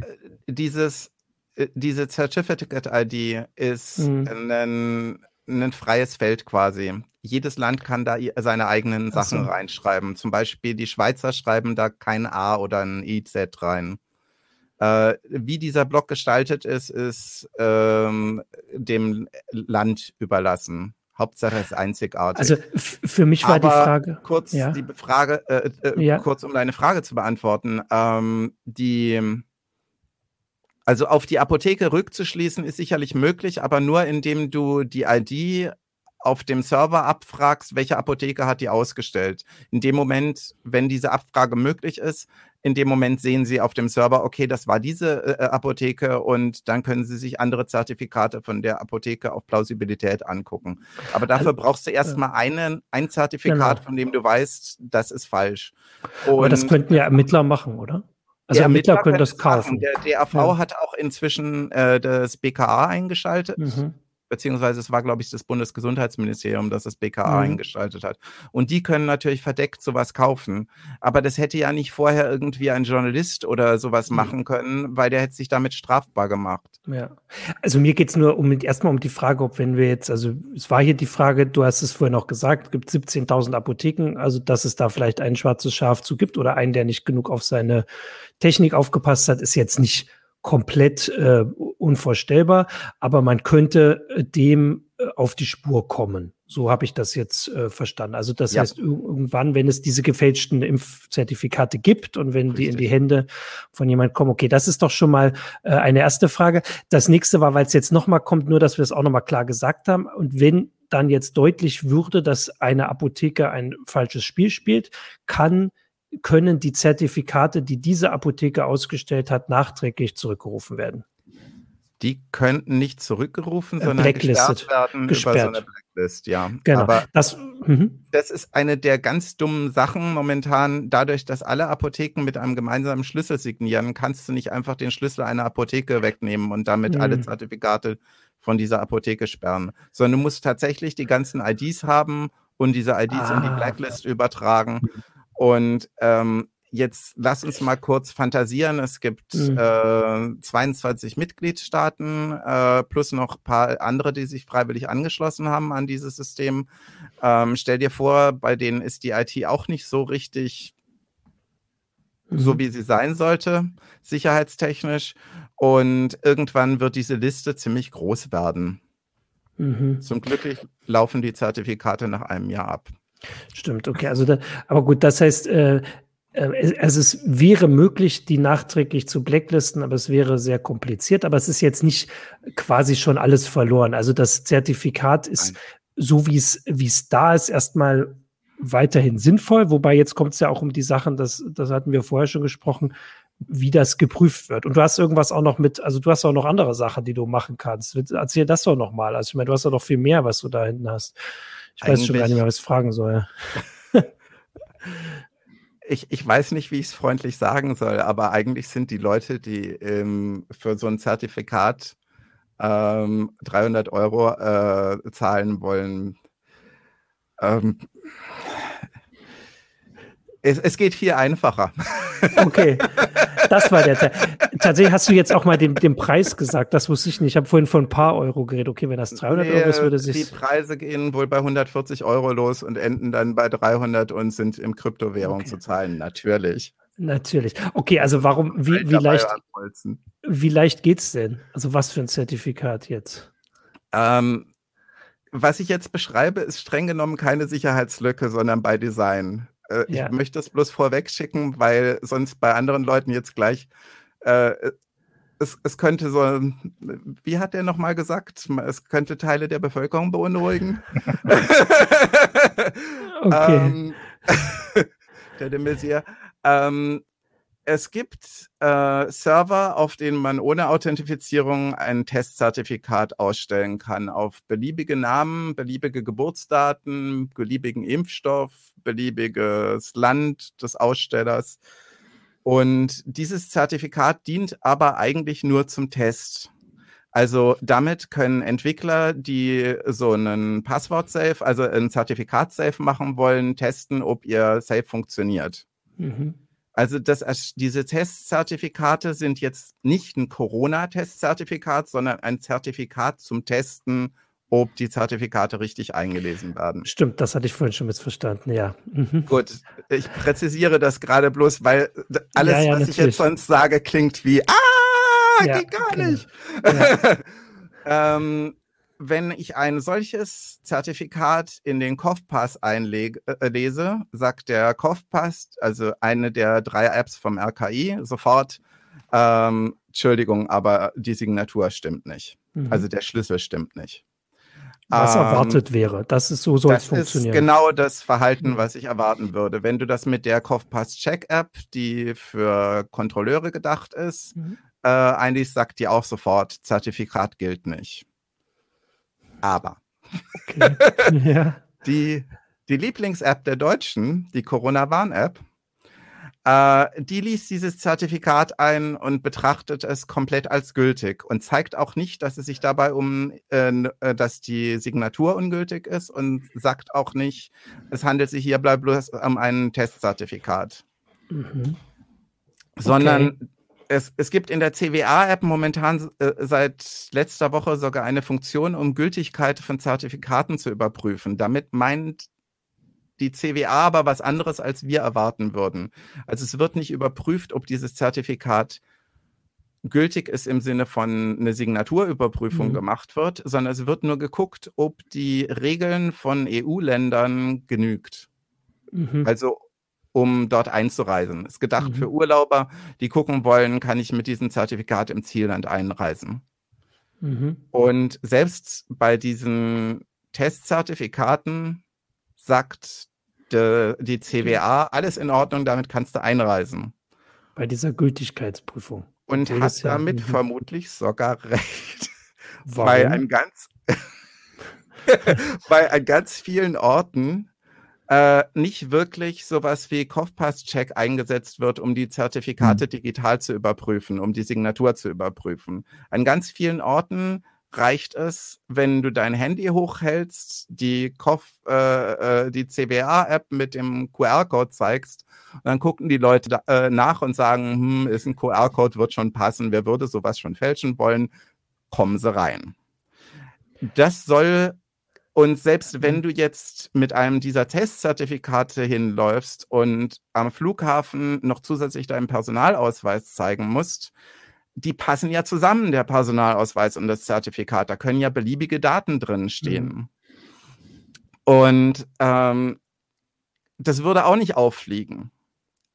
dieses, äh, diese Certificate-ID ist mhm. ein, ein freies Feld quasi. Jedes Land kann da seine eigenen Sachen so. reinschreiben. Zum Beispiel die Schweizer schreiben da kein A oder ein IZ rein. Äh, wie dieser Block gestaltet ist, ist ähm, dem Land überlassen. Hauptsache ist einzigartig. Also für mich war Aber die Frage. Kurz ja. die Frage, äh, äh, ja. kurz um deine Frage zu beantworten. Ähm, die also auf die Apotheke rückzuschließen ist sicherlich möglich, aber nur indem du die ID auf dem Server abfragst, welche Apotheke hat die ausgestellt. In dem Moment, wenn diese Abfrage möglich ist, in dem Moment sehen Sie auf dem Server, okay, das war diese äh, äh, Apotheke und dann können Sie sich andere Zertifikate von der Apotheke auf Plausibilität angucken. Aber dafür also, brauchst du erstmal einen, ein Zertifikat, genau. von dem du weißt, das ist falsch. Und Aber das könnten ja Ermittler machen, oder? Also Ermittler, Ermittler können das kaufen. Der DAV ja. hat auch inzwischen äh, das BKA eingeschaltet. Mhm beziehungsweise es war, glaube ich, das Bundesgesundheitsministerium, das das BKA mhm. eingeschaltet hat. Und die können natürlich verdeckt sowas kaufen. Aber das hätte ja nicht vorher irgendwie ein Journalist oder sowas mhm. machen können, weil der hätte sich damit strafbar gemacht. Ja. Also mir geht es nur um erstmal um die Frage, ob wenn wir jetzt, also es war hier die Frage, du hast es vorhin auch gesagt, es gibt 17.000 Apotheken, also dass es da vielleicht ein schwarzes Schaf zu gibt oder einen, der nicht genug auf seine Technik aufgepasst hat, ist jetzt nicht komplett äh, unvorstellbar, aber man könnte äh, dem äh, auf die Spur kommen. So habe ich das jetzt äh, verstanden. Also das ja. heißt, irgendwann, wenn es diese gefälschten Impfzertifikate gibt und wenn Richtig. die in die Hände von jemand kommen, okay, das ist doch schon mal äh, eine erste Frage. Das nächste war, weil es jetzt nochmal kommt, nur dass wir es auch nochmal klar gesagt haben. Und wenn dann jetzt deutlich würde, dass eine Apotheke ein falsches Spiel spielt, kann können die Zertifikate, die diese Apotheke ausgestellt hat, nachträglich zurückgerufen werden. Die könnten nicht zurückgerufen, äh, sondern gesperrt werden gesperrt. über so eine Blacklist, ja. Genau. Aber das, mhm. das ist eine der ganz dummen Sachen momentan. Dadurch, dass alle Apotheken mit einem gemeinsamen Schlüssel signieren, kannst du nicht einfach den Schlüssel einer Apotheke wegnehmen und damit mhm. alle Zertifikate von dieser Apotheke sperren, sondern du musst tatsächlich die ganzen IDs haben und diese IDs ah. in die ah. Blacklist übertragen. Und ähm, jetzt lass uns mal kurz fantasieren. Es gibt mhm. äh, 22 Mitgliedstaaten äh, plus noch ein paar andere, die sich freiwillig angeschlossen haben an dieses System. Ähm, stell dir vor, bei denen ist die IT auch nicht so richtig mhm. so, wie sie sein sollte, sicherheitstechnisch. Und irgendwann wird diese Liste ziemlich groß werden. Mhm. Zum Glück laufen die Zertifikate nach einem Jahr ab. Stimmt, okay. Also da, aber gut, das heißt, äh, äh, also es wäre möglich, die nachträglich zu blacklisten, aber es wäre sehr kompliziert. Aber es ist jetzt nicht quasi schon alles verloren. Also das Zertifikat ist Nein. so, wie es wie es da ist, erstmal weiterhin sinnvoll. Wobei jetzt kommt es ja auch um die Sachen, das, das hatten wir vorher schon gesprochen, wie das geprüft wird. Und du hast irgendwas auch noch mit, also du hast auch noch andere Sachen, die du machen kannst. Erzähl das doch nochmal. Also ich meine, du hast ja noch viel mehr, was du da hinten hast. Ich weiß schon gar nicht mehr, was ich fragen soll. ich, ich weiß nicht, wie ich es freundlich sagen soll, aber eigentlich sind die Leute, die ähm, für so ein Zertifikat ähm, 300 Euro äh, zahlen wollen, ähm, Es, es, geht viel einfacher. Okay, das war der Teil. Tatsächlich hast du jetzt auch mal den, den Preis gesagt, das wusste ich nicht. Ich habe vorhin von ein paar Euro geredet. Okay, wenn das 300 nee, Euro ist, würde sich... Die Preise gehen wohl bei 140 Euro los und enden dann bei 300 und sind im Kryptowährung okay. zu zahlen, natürlich. Natürlich. Okay, also warum, wie, wie leicht, wie leicht geht's denn? Also was für ein Zertifikat jetzt? Ähm, was ich jetzt beschreibe, ist streng genommen keine Sicherheitslücke, sondern bei Design. Äh, ja. Ich möchte das bloß vorweg schicken, weil sonst bei anderen Leuten jetzt gleich äh, es, es, könnte so, wie hat er nochmal gesagt, es könnte Teile der Bevölkerung beunruhigen. okay. ähm, der de Maizière. Ähm, es gibt äh, Server, auf denen man ohne Authentifizierung ein Testzertifikat ausstellen kann auf beliebige Namen, beliebige Geburtsdaten, beliebigen Impfstoff, beliebiges Land des Ausstellers. Und dieses Zertifikat dient aber eigentlich nur zum Test. Also damit können Entwickler, die so einen Passwort-Safe, also ein Zertifikat-Safe machen wollen, testen, ob ihr Safe funktioniert. Mhm. Also das, diese Testzertifikate sind jetzt nicht ein Corona-Testzertifikat, sondern ein Zertifikat zum Testen, ob die Zertifikate richtig eingelesen werden. Stimmt, das hatte ich vorhin schon missverstanden, ja. Mhm. Gut, ich präzisiere das gerade bloß, weil alles, ja, ja, was natürlich. ich jetzt sonst sage, klingt wie, ah, ja, geht gar nicht. ähm, wenn ich ein solches Zertifikat in den COFPass einlese, äh, sagt der COFPass, also eine der drei Apps vom RKI, sofort, ähm, Entschuldigung, aber die Signatur stimmt nicht. Mhm. Also der Schlüssel stimmt nicht. Was ähm, erwartet wäre. Das ist so soll es funktionieren. Das ist genau das Verhalten, mhm. was ich erwarten würde. Wenn du das mit der COFPass Check App, die für Kontrolleure gedacht ist, mhm. äh, eigentlich sagt die auch sofort, Zertifikat gilt nicht. Aber okay. ja. die, die Lieblings-App der Deutschen, die Corona-Warn-App, äh, die liest dieses Zertifikat ein und betrachtet es komplett als gültig und zeigt auch nicht, dass es sich dabei um, äh, äh dass die Signatur ungültig ist und sagt auch nicht, es handelt sich hier bloß um ein Testzertifikat. Mhm. Sondern okay es, es gibt in der CWA-App momentan äh, seit letzter Woche sogar eine Funktion, um Gültigkeit von Zertifikaten zu überprüfen. Damit meint die CWA aber was anderes, als wir erwarten würden. Also es wird nicht überprüft, ob dieses Zertifikat gültig ist im Sinne von eine Signaturüberprüfung mhm. gemacht wird, sondern es wird nur geguckt, ob die Regeln von EU-Ländern genügt. Mhm. Also um dort einzureisen. Ist gedacht mhm. für Urlauber, die gucken wollen, kann ich mit diesem Zertifikat im Zielland einreisen. Mhm. Und selbst bei diesen Testzertifikaten sagt de, die CWA, alles in Ordnung, damit kannst du einreisen. Bei dieser Gültigkeitsprüfung. Und hat ja, damit ja, mhm. vermutlich sogar recht. Warum? Bei an ganz, bei an ganz vielen Orten äh, nicht wirklich sowas wie Kopfpass-Check eingesetzt wird, um die Zertifikate mhm. digital zu überprüfen, um die Signatur zu überprüfen. An ganz vielen Orten reicht es, wenn du dein Handy hochhältst, die, Kopf, äh, äh die CBA-App mit dem QR-Code zeigst, und dann gucken die Leute da, äh, nach und sagen, hm, ist ein QR-Code, wird schon passen, wer würde sowas schon fälschen wollen, kommen sie rein. Das soll und selbst wenn mhm. du jetzt mit einem dieser Testzertifikate hinläufst und am Flughafen noch zusätzlich deinen Personalausweis zeigen musst, die passen ja zusammen, der Personalausweis und das Zertifikat. Da können ja beliebige Daten drin stehen. Mhm. Und ähm, das würde auch nicht auffliegen.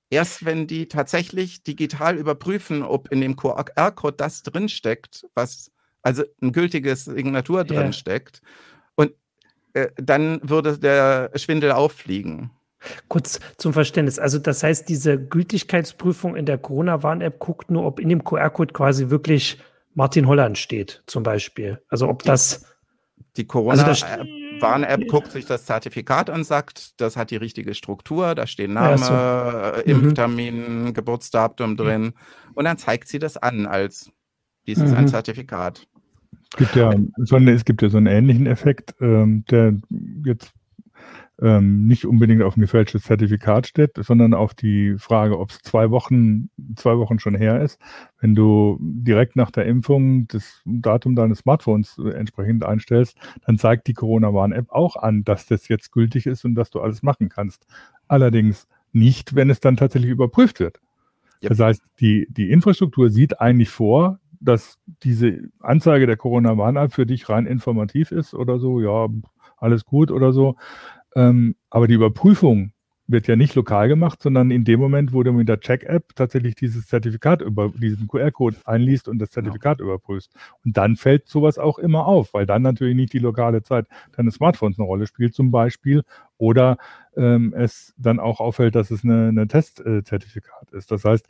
Erst wenn die tatsächlich digital überprüfen, ob in dem QR-Code das drinsteckt, was also ein gültiges Signatur drinsteckt, ja. Äh, dann würde der Schwindel auffliegen. Kurz zum Verständnis. Also das heißt, diese Gültigkeitsprüfung in der Corona-Warn-App guckt nur, ob in dem QR-Code quasi wirklich Martin Holland steht, zum Beispiel. Also ob das. Die Corona-Warn-App also guckt sich das Zertifikat an, sagt, das hat die richtige Struktur, da stehen Name, ja, so. Äh, mhm. Impftermin, mhm. Geburtsdatum drin. Und dann zeigt sie das an als dies ist mhm. ein Zertifikat. Es gibt ja so, eine, es gibt ja so einen ähnlichen Effekt, ähm, der jetzt ähm, nicht unbedingt auf ein gefälschtes Zertifikat steht, sondern auf die Frage, ob es zwei Wochen, zwei Wochen schon her ist. Wenn du direkt nach der Impfung das Datum deines Smartphones entsprechend einstellst, dann zeigt die Corona-Warn-App auch an, dass das jetzt gültig ist und dass du alles machen kannst. Allerdings nicht, wenn es dann tatsächlich überprüft wird. Yep. Das heißt, die, die Infrastruktur sieht eigentlich vor, dass diese Anzeige der Corona-Warn-App für dich rein informativ ist oder so, ja, alles gut oder so. Ähm, aber die Überprüfung wird ja nicht lokal gemacht, sondern in dem Moment, wo du mit der Check-App tatsächlich dieses Zertifikat über diesen QR-Code einliest und das Zertifikat genau. überprüfst. Und dann fällt sowas auch immer auf, weil dann natürlich nicht die lokale Zeit deines Smartphones eine Rolle spielt, zum Beispiel, oder ähm, es dann auch auffällt, dass es eine, eine Testzertifikat ist. Das heißt,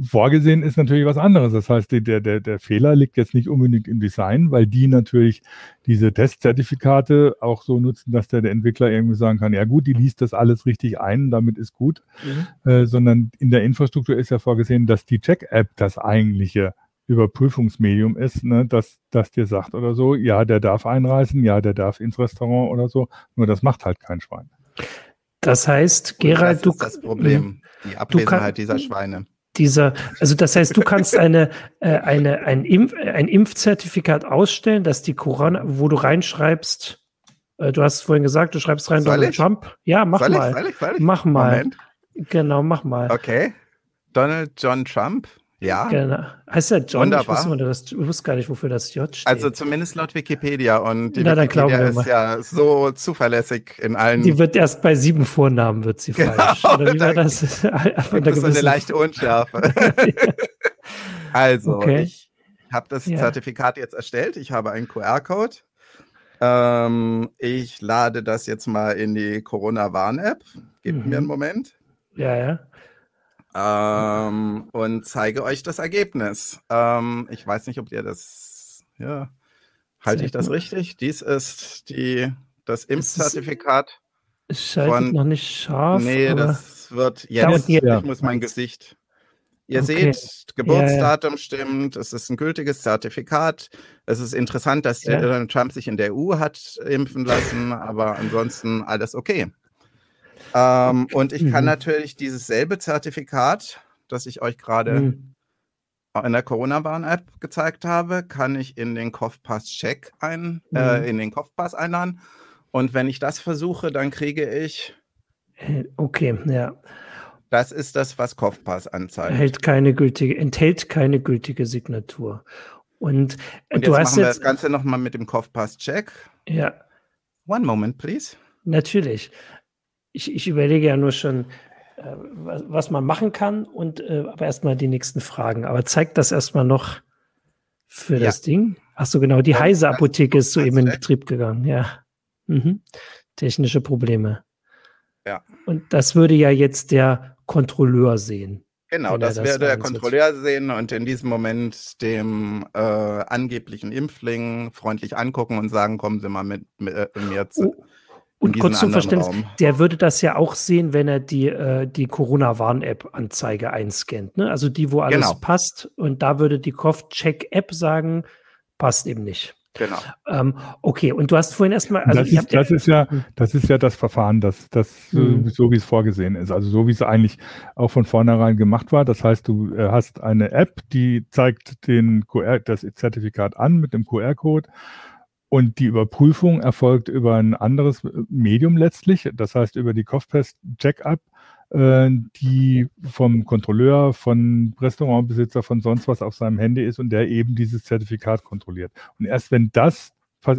Vorgesehen ist natürlich was anderes. Das heißt, der, der, der Fehler liegt jetzt nicht unbedingt im Design, weil die natürlich diese Testzertifikate auch so nutzen, dass der, der Entwickler irgendwie sagen kann, ja gut, die liest das alles richtig ein, damit ist gut, mhm. äh, sondern in der Infrastruktur ist ja vorgesehen, dass die Check-App das eigentliche Überprüfungsmedium ist, ne, dass das dir sagt oder so, ja, der darf einreisen, ja, der darf ins Restaurant oder so, nur das macht halt kein Schwein. Das heißt, Gerald, das du. Das ist das Problem, die Abwesenheit kann, dieser Schweine dieser, also das heißt, du kannst eine, äh, eine, ein, Impf, ein Impfzertifikat ausstellen, dass die Corona, wo du reinschreibst, äh, du hast vorhin gesagt, du schreibst rein Donald? Trump. Ja, mach soll mal. Ich, soll ich, soll ich? Mach mal. Moment. Genau, mach mal. Okay. Donald John Trump. Ja. Genau. Heißt ja John, Wunderbar. ich wusste, das, ich wusste gar nicht, wofür das J steht. Also zumindest laut Wikipedia und die Na, Wikipedia ist ja so zuverlässig in allen. Die wird erst bei sieben Vornamen wird sie genau, falsch. Oder wie war das? Es so eine leichte Unschärfe. also, Okay. ich habe das Ja. Zertifikat jetzt erstellt. Ich habe einen QR-Code. Ähm, ich lade das jetzt mal in die Corona-Warn-App. Gebt Mhm. mir einen Moment. ja, ja. Ähm, und zeige euch das Ergebnis. Ähm, ich weiß nicht, ob ihr das, ja, halte ich das gut. richtig? Dies ist die, das Impfzertifikat. Es schaltet Von- noch nicht scharf. nee, das wird Ja, jetzt. jetzt- Ich muss mein Gesicht. Ihr Okay. seht, Geburtsdatum stimmt, es ist ein gültiges Zertifikat. Es ist interessant, dass Ja. Trump sich in der EU hat impfen lassen, aber ansonsten alles okay. Ähm, und ich kann Mhm. natürlich dieses selbe Zertifikat, das ich euch gerade Hm. in der Corona-Warn-App gezeigt habe, kann ich in den Kopfpass-Check ein, äh, Mhm. in den Kopfpass einladen. Und wenn ich das versuche, dann kriege ich, Äh, Okay, ja. das ist das, was Kopfpass anzeigt. Hält keine gültige, enthält keine gültige Signatur. Und, äh, Und du jetzt hast machen wir jetzt, das Ganze nochmal mit dem Kopfpass-Check. ja, One moment, please. natürlich. Ich, ich überlege ja nur schon, äh, was, was man machen kann und äh, aber erstmal die nächsten Fragen. Aber zeigt das erstmal noch für Ja. das Ding. Ach so, genau. Die Ja, Heise Apotheke ist soeben in Betrieb gegangen. Ja. Mhm. Technische Probleme. Ja. Und das würde ja jetzt der Kontrolleur sehen. Genau, das das werde der. Kontrolleur sehen und in diesem Moment dem äh, angeblichen Impfling freundlich angucken und sagen, kommen Sie mal mit, mit äh, mir zu. Und kurz zum Verständnis, Raum. der würde das ja auch sehen, wenn er die, äh, die Corona-Warn-App-Anzeige einscannt. Ne? Also die, wo alles Genau. passt. Und da würde die Kopf-Check-App sagen, passt eben nicht. Genau. Ähm, okay, und du hast vorhin erstmal, also das, ist, das, ist ja, das ist ja das Verfahren, das, das Mhm. so wie es vorgesehen ist. Also so wie es eigentlich auch von vornherein gemacht war. Das heißt, du äh, hast eine App, die zeigt den QR, das Zertifikat an mit dem QR-Code. Und die Überprüfung erfolgt über ein anderes Medium letztlich, das heißt über die Kopfpass-Check-Up, äh, die vom Kontrolleur, von Restaurantbesitzer, von sonst was auf seinem Handy ist und der eben dieses Zertifikat kontrolliert. Und erst wenn das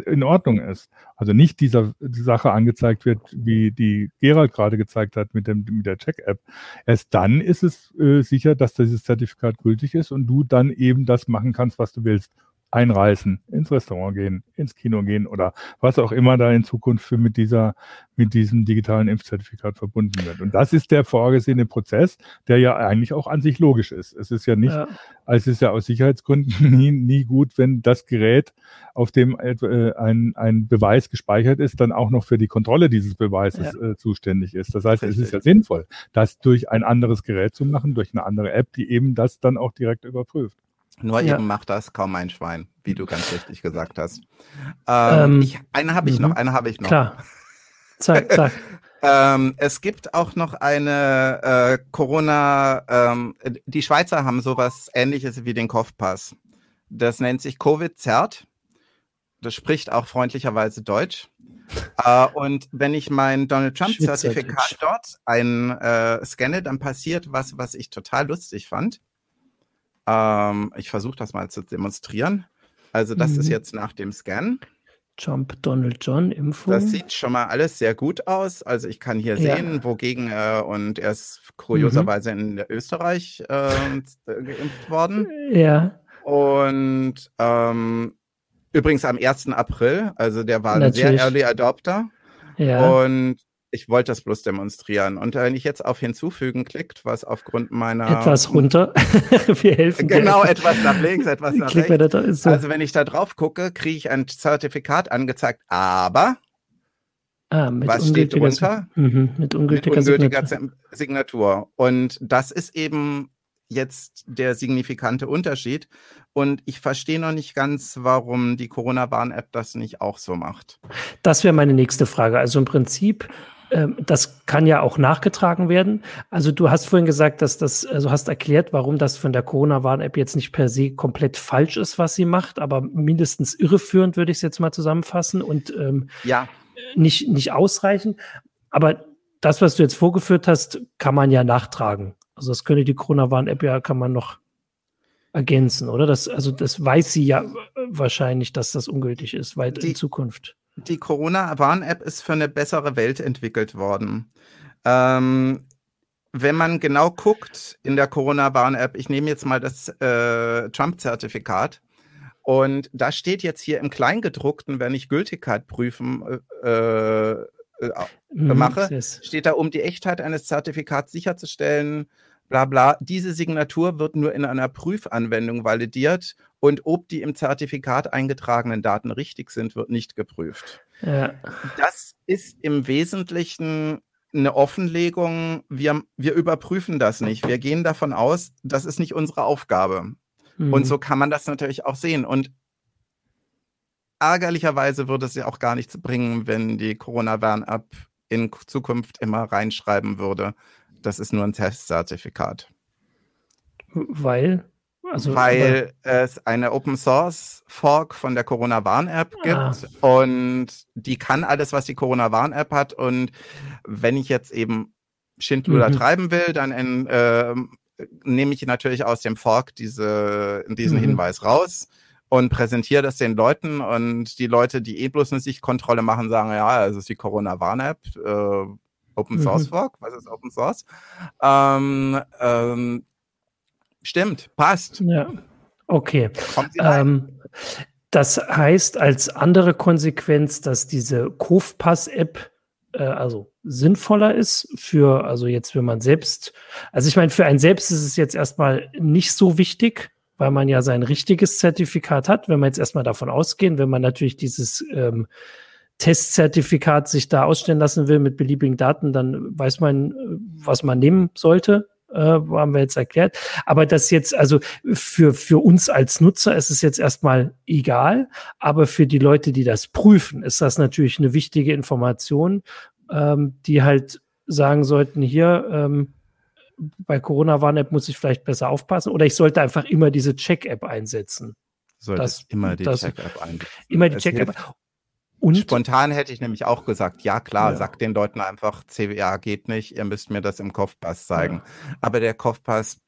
in Ordnung ist, also nicht dieser Sache angezeigt wird, wie die Gerald gerade gezeigt hat mit, dem, mit der Check-App, erst dann ist es äh, sicher, dass dieses Zertifikat gültig ist und du dann eben das machen kannst, was du willst einreisen, ins Restaurant gehen, ins Kino gehen oder was auch immer da in Zukunft für mit dieser, mit diesem digitalen Impfzertifikat verbunden wird. Und das ist der vorgesehene Prozess, der ja eigentlich auch an sich logisch ist. Es ist ja nicht, ja, es ist ja aus Sicherheitsgründen nie, nie gut, wenn das Gerät, auf dem äh, ein, ein Beweis gespeichert ist, dann auch noch für die Kontrolle dieses Beweises äh, zuständig ist. Das heißt, es ist ja sinnvoll, das durch ein anderes Gerät zu machen, durch eine andere App, die eben das dann auch direkt überprüft. Nur Ja. eben macht das kaum ein Schwein, wie du ganz richtig gesagt hast. Ähm, Ähm, ich, eine habe ich mhm. noch, eine habe ich noch. klar. Zeig, zeig. Ähm, es gibt auch noch eine äh, Corona, ähm, die Schweizer haben sowas ähnliches wie den Kopfpass. Das nennt sich Covid-Zert. Das spricht auch freundlicherweise Deutsch. äh, und wenn ich mein Donald Trump-Zertifikat dort ein, äh, scanne, dann passiert was, was ich total lustig fand. Ähm, ich versuche das mal zu demonstrieren. Also das mhm. ist jetzt nach dem Scan. Trump, Donald John, Impfung. Das sieht schon mal alles sehr gut aus. Also ich kann hier ja. sehen, wogegen er und er ist kurioserweise mhm. in Österreich äh, geimpft worden. Ja. Und ähm, übrigens am 1. April, also der war Natürlich. ein sehr Early Adopter. Ja. Und ich wollte das bloß demonstrieren. Und wenn ich jetzt auf Hinzufügen klickt, was aufgrund meiner. Etwas runter. Wir helfen. Genau, dir. etwas nach links, etwas nach Klick rechts. So. Also, wenn ich da drauf gucke, kriege ich ein Zertifikat angezeigt, aber. Ah, was steht drunter? Mhm, mit ungültiger, mit ungültiger Signatur. Signatur. Und das ist eben jetzt der signifikante Unterschied. Und ich verstehe noch nicht ganz, warum die Corona-Warn-App das nicht auch so macht. Das wäre meine nächste Frage. Also im Prinzip das kann ja auch nachgetragen werden. Also du hast vorhin gesagt, dass das, also hast erklärt, warum das von der Corona-Warn-App jetzt nicht per se komplett falsch ist, was sie macht, aber mindestens irreführend würde ich es jetzt mal zusammenfassen und ähm, ja. nicht, nicht ausreichend. Aber das, was du jetzt vorgeführt hast, kann man ja nachtragen. Also das könnte die Corona-Warn-App ja, kann man noch ergänzen, oder? Das, also das weiß sie ja wahrscheinlich, dass das ungültig ist, weil die, in Zukunft die Corona-Warn-App ist für eine bessere Welt entwickelt worden. Ähm, wenn man genau guckt in der Corona-Warn-App, ich nehme jetzt mal das äh, Trump-Zertifikat. Und da steht jetzt hier im Kleingedruckten, wenn ich Gültigkeit prüfen äh, äh, mhm, mache, steht da, um die Echtheit eines Zertifikats sicherzustellen, bla bla. Diese Signatur wird nur in einer Prüfanwendung validiert und ob die im Zertifikat eingetragenen Daten richtig sind, wird nicht geprüft. Ja. Das ist im Wesentlichen eine Offenlegung. Wir, wir überprüfen das nicht. Wir gehen davon aus, das ist nicht unsere Aufgabe. Mhm. Und so kann man das natürlich auch sehen. Und ärgerlicherweise würde es ja auch gar nichts bringen, wenn die Corona-Warn-App in Zukunft immer reinschreiben würde, das ist nur ein Testzertifikat. Weil? Also, Weil es eine Open Source Fork von der Corona Warn App gibt ah. und die kann alles, was die Corona Warn App hat. Und wenn ich jetzt eben Schindluder mhm. treiben will, dann in, äh, nehme ich natürlich aus dem Fork diese, diesen mhm. Hinweis raus und präsentiere das den Leuten. Und die Leute, die eh bloß eine Sichtkontrolle machen, sagen, ja, es ist die Corona Warn App. Äh, Open mhm. Source Fork, was ist Open Source? Ähm, ähm, stimmt, passt. Ja, okay. Ähm, das heißt als andere Konsequenz, dass diese Kofpass-App äh, also sinnvoller ist für, also jetzt, wenn man selbst, also ich meine, für einen selbst ist es jetzt erstmal nicht so wichtig, weil man ja sein richtiges Zertifikat hat, wenn man jetzt erstmal davon ausgehen, wenn man natürlich dieses ähm, Testzertifikat sich da ausstellen lassen will mit beliebigen Daten, dann weiß man, was man nehmen sollte. Äh, haben wir jetzt erklärt. Aber das jetzt, also für, für uns als Nutzer ist es jetzt erstmal egal. Aber für die Leute, die das prüfen, ist das natürlich eine wichtige Information, ähm, die halt sagen sollten, hier, ähm, bei Corona-Warn-App muss ich vielleicht besser aufpassen oder ich sollte einfach immer diese Check-App einsetzen. Sollte immer die Check-App einsetzen. Immer die Check-App. Und spontan hätte ich nämlich auch gesagt, ja klar, ja. sagt den Leuten einfach, CWA geht nicht, ihr müsst mir das im Kopfpass zeigen. Ja. Aber der Kopfpass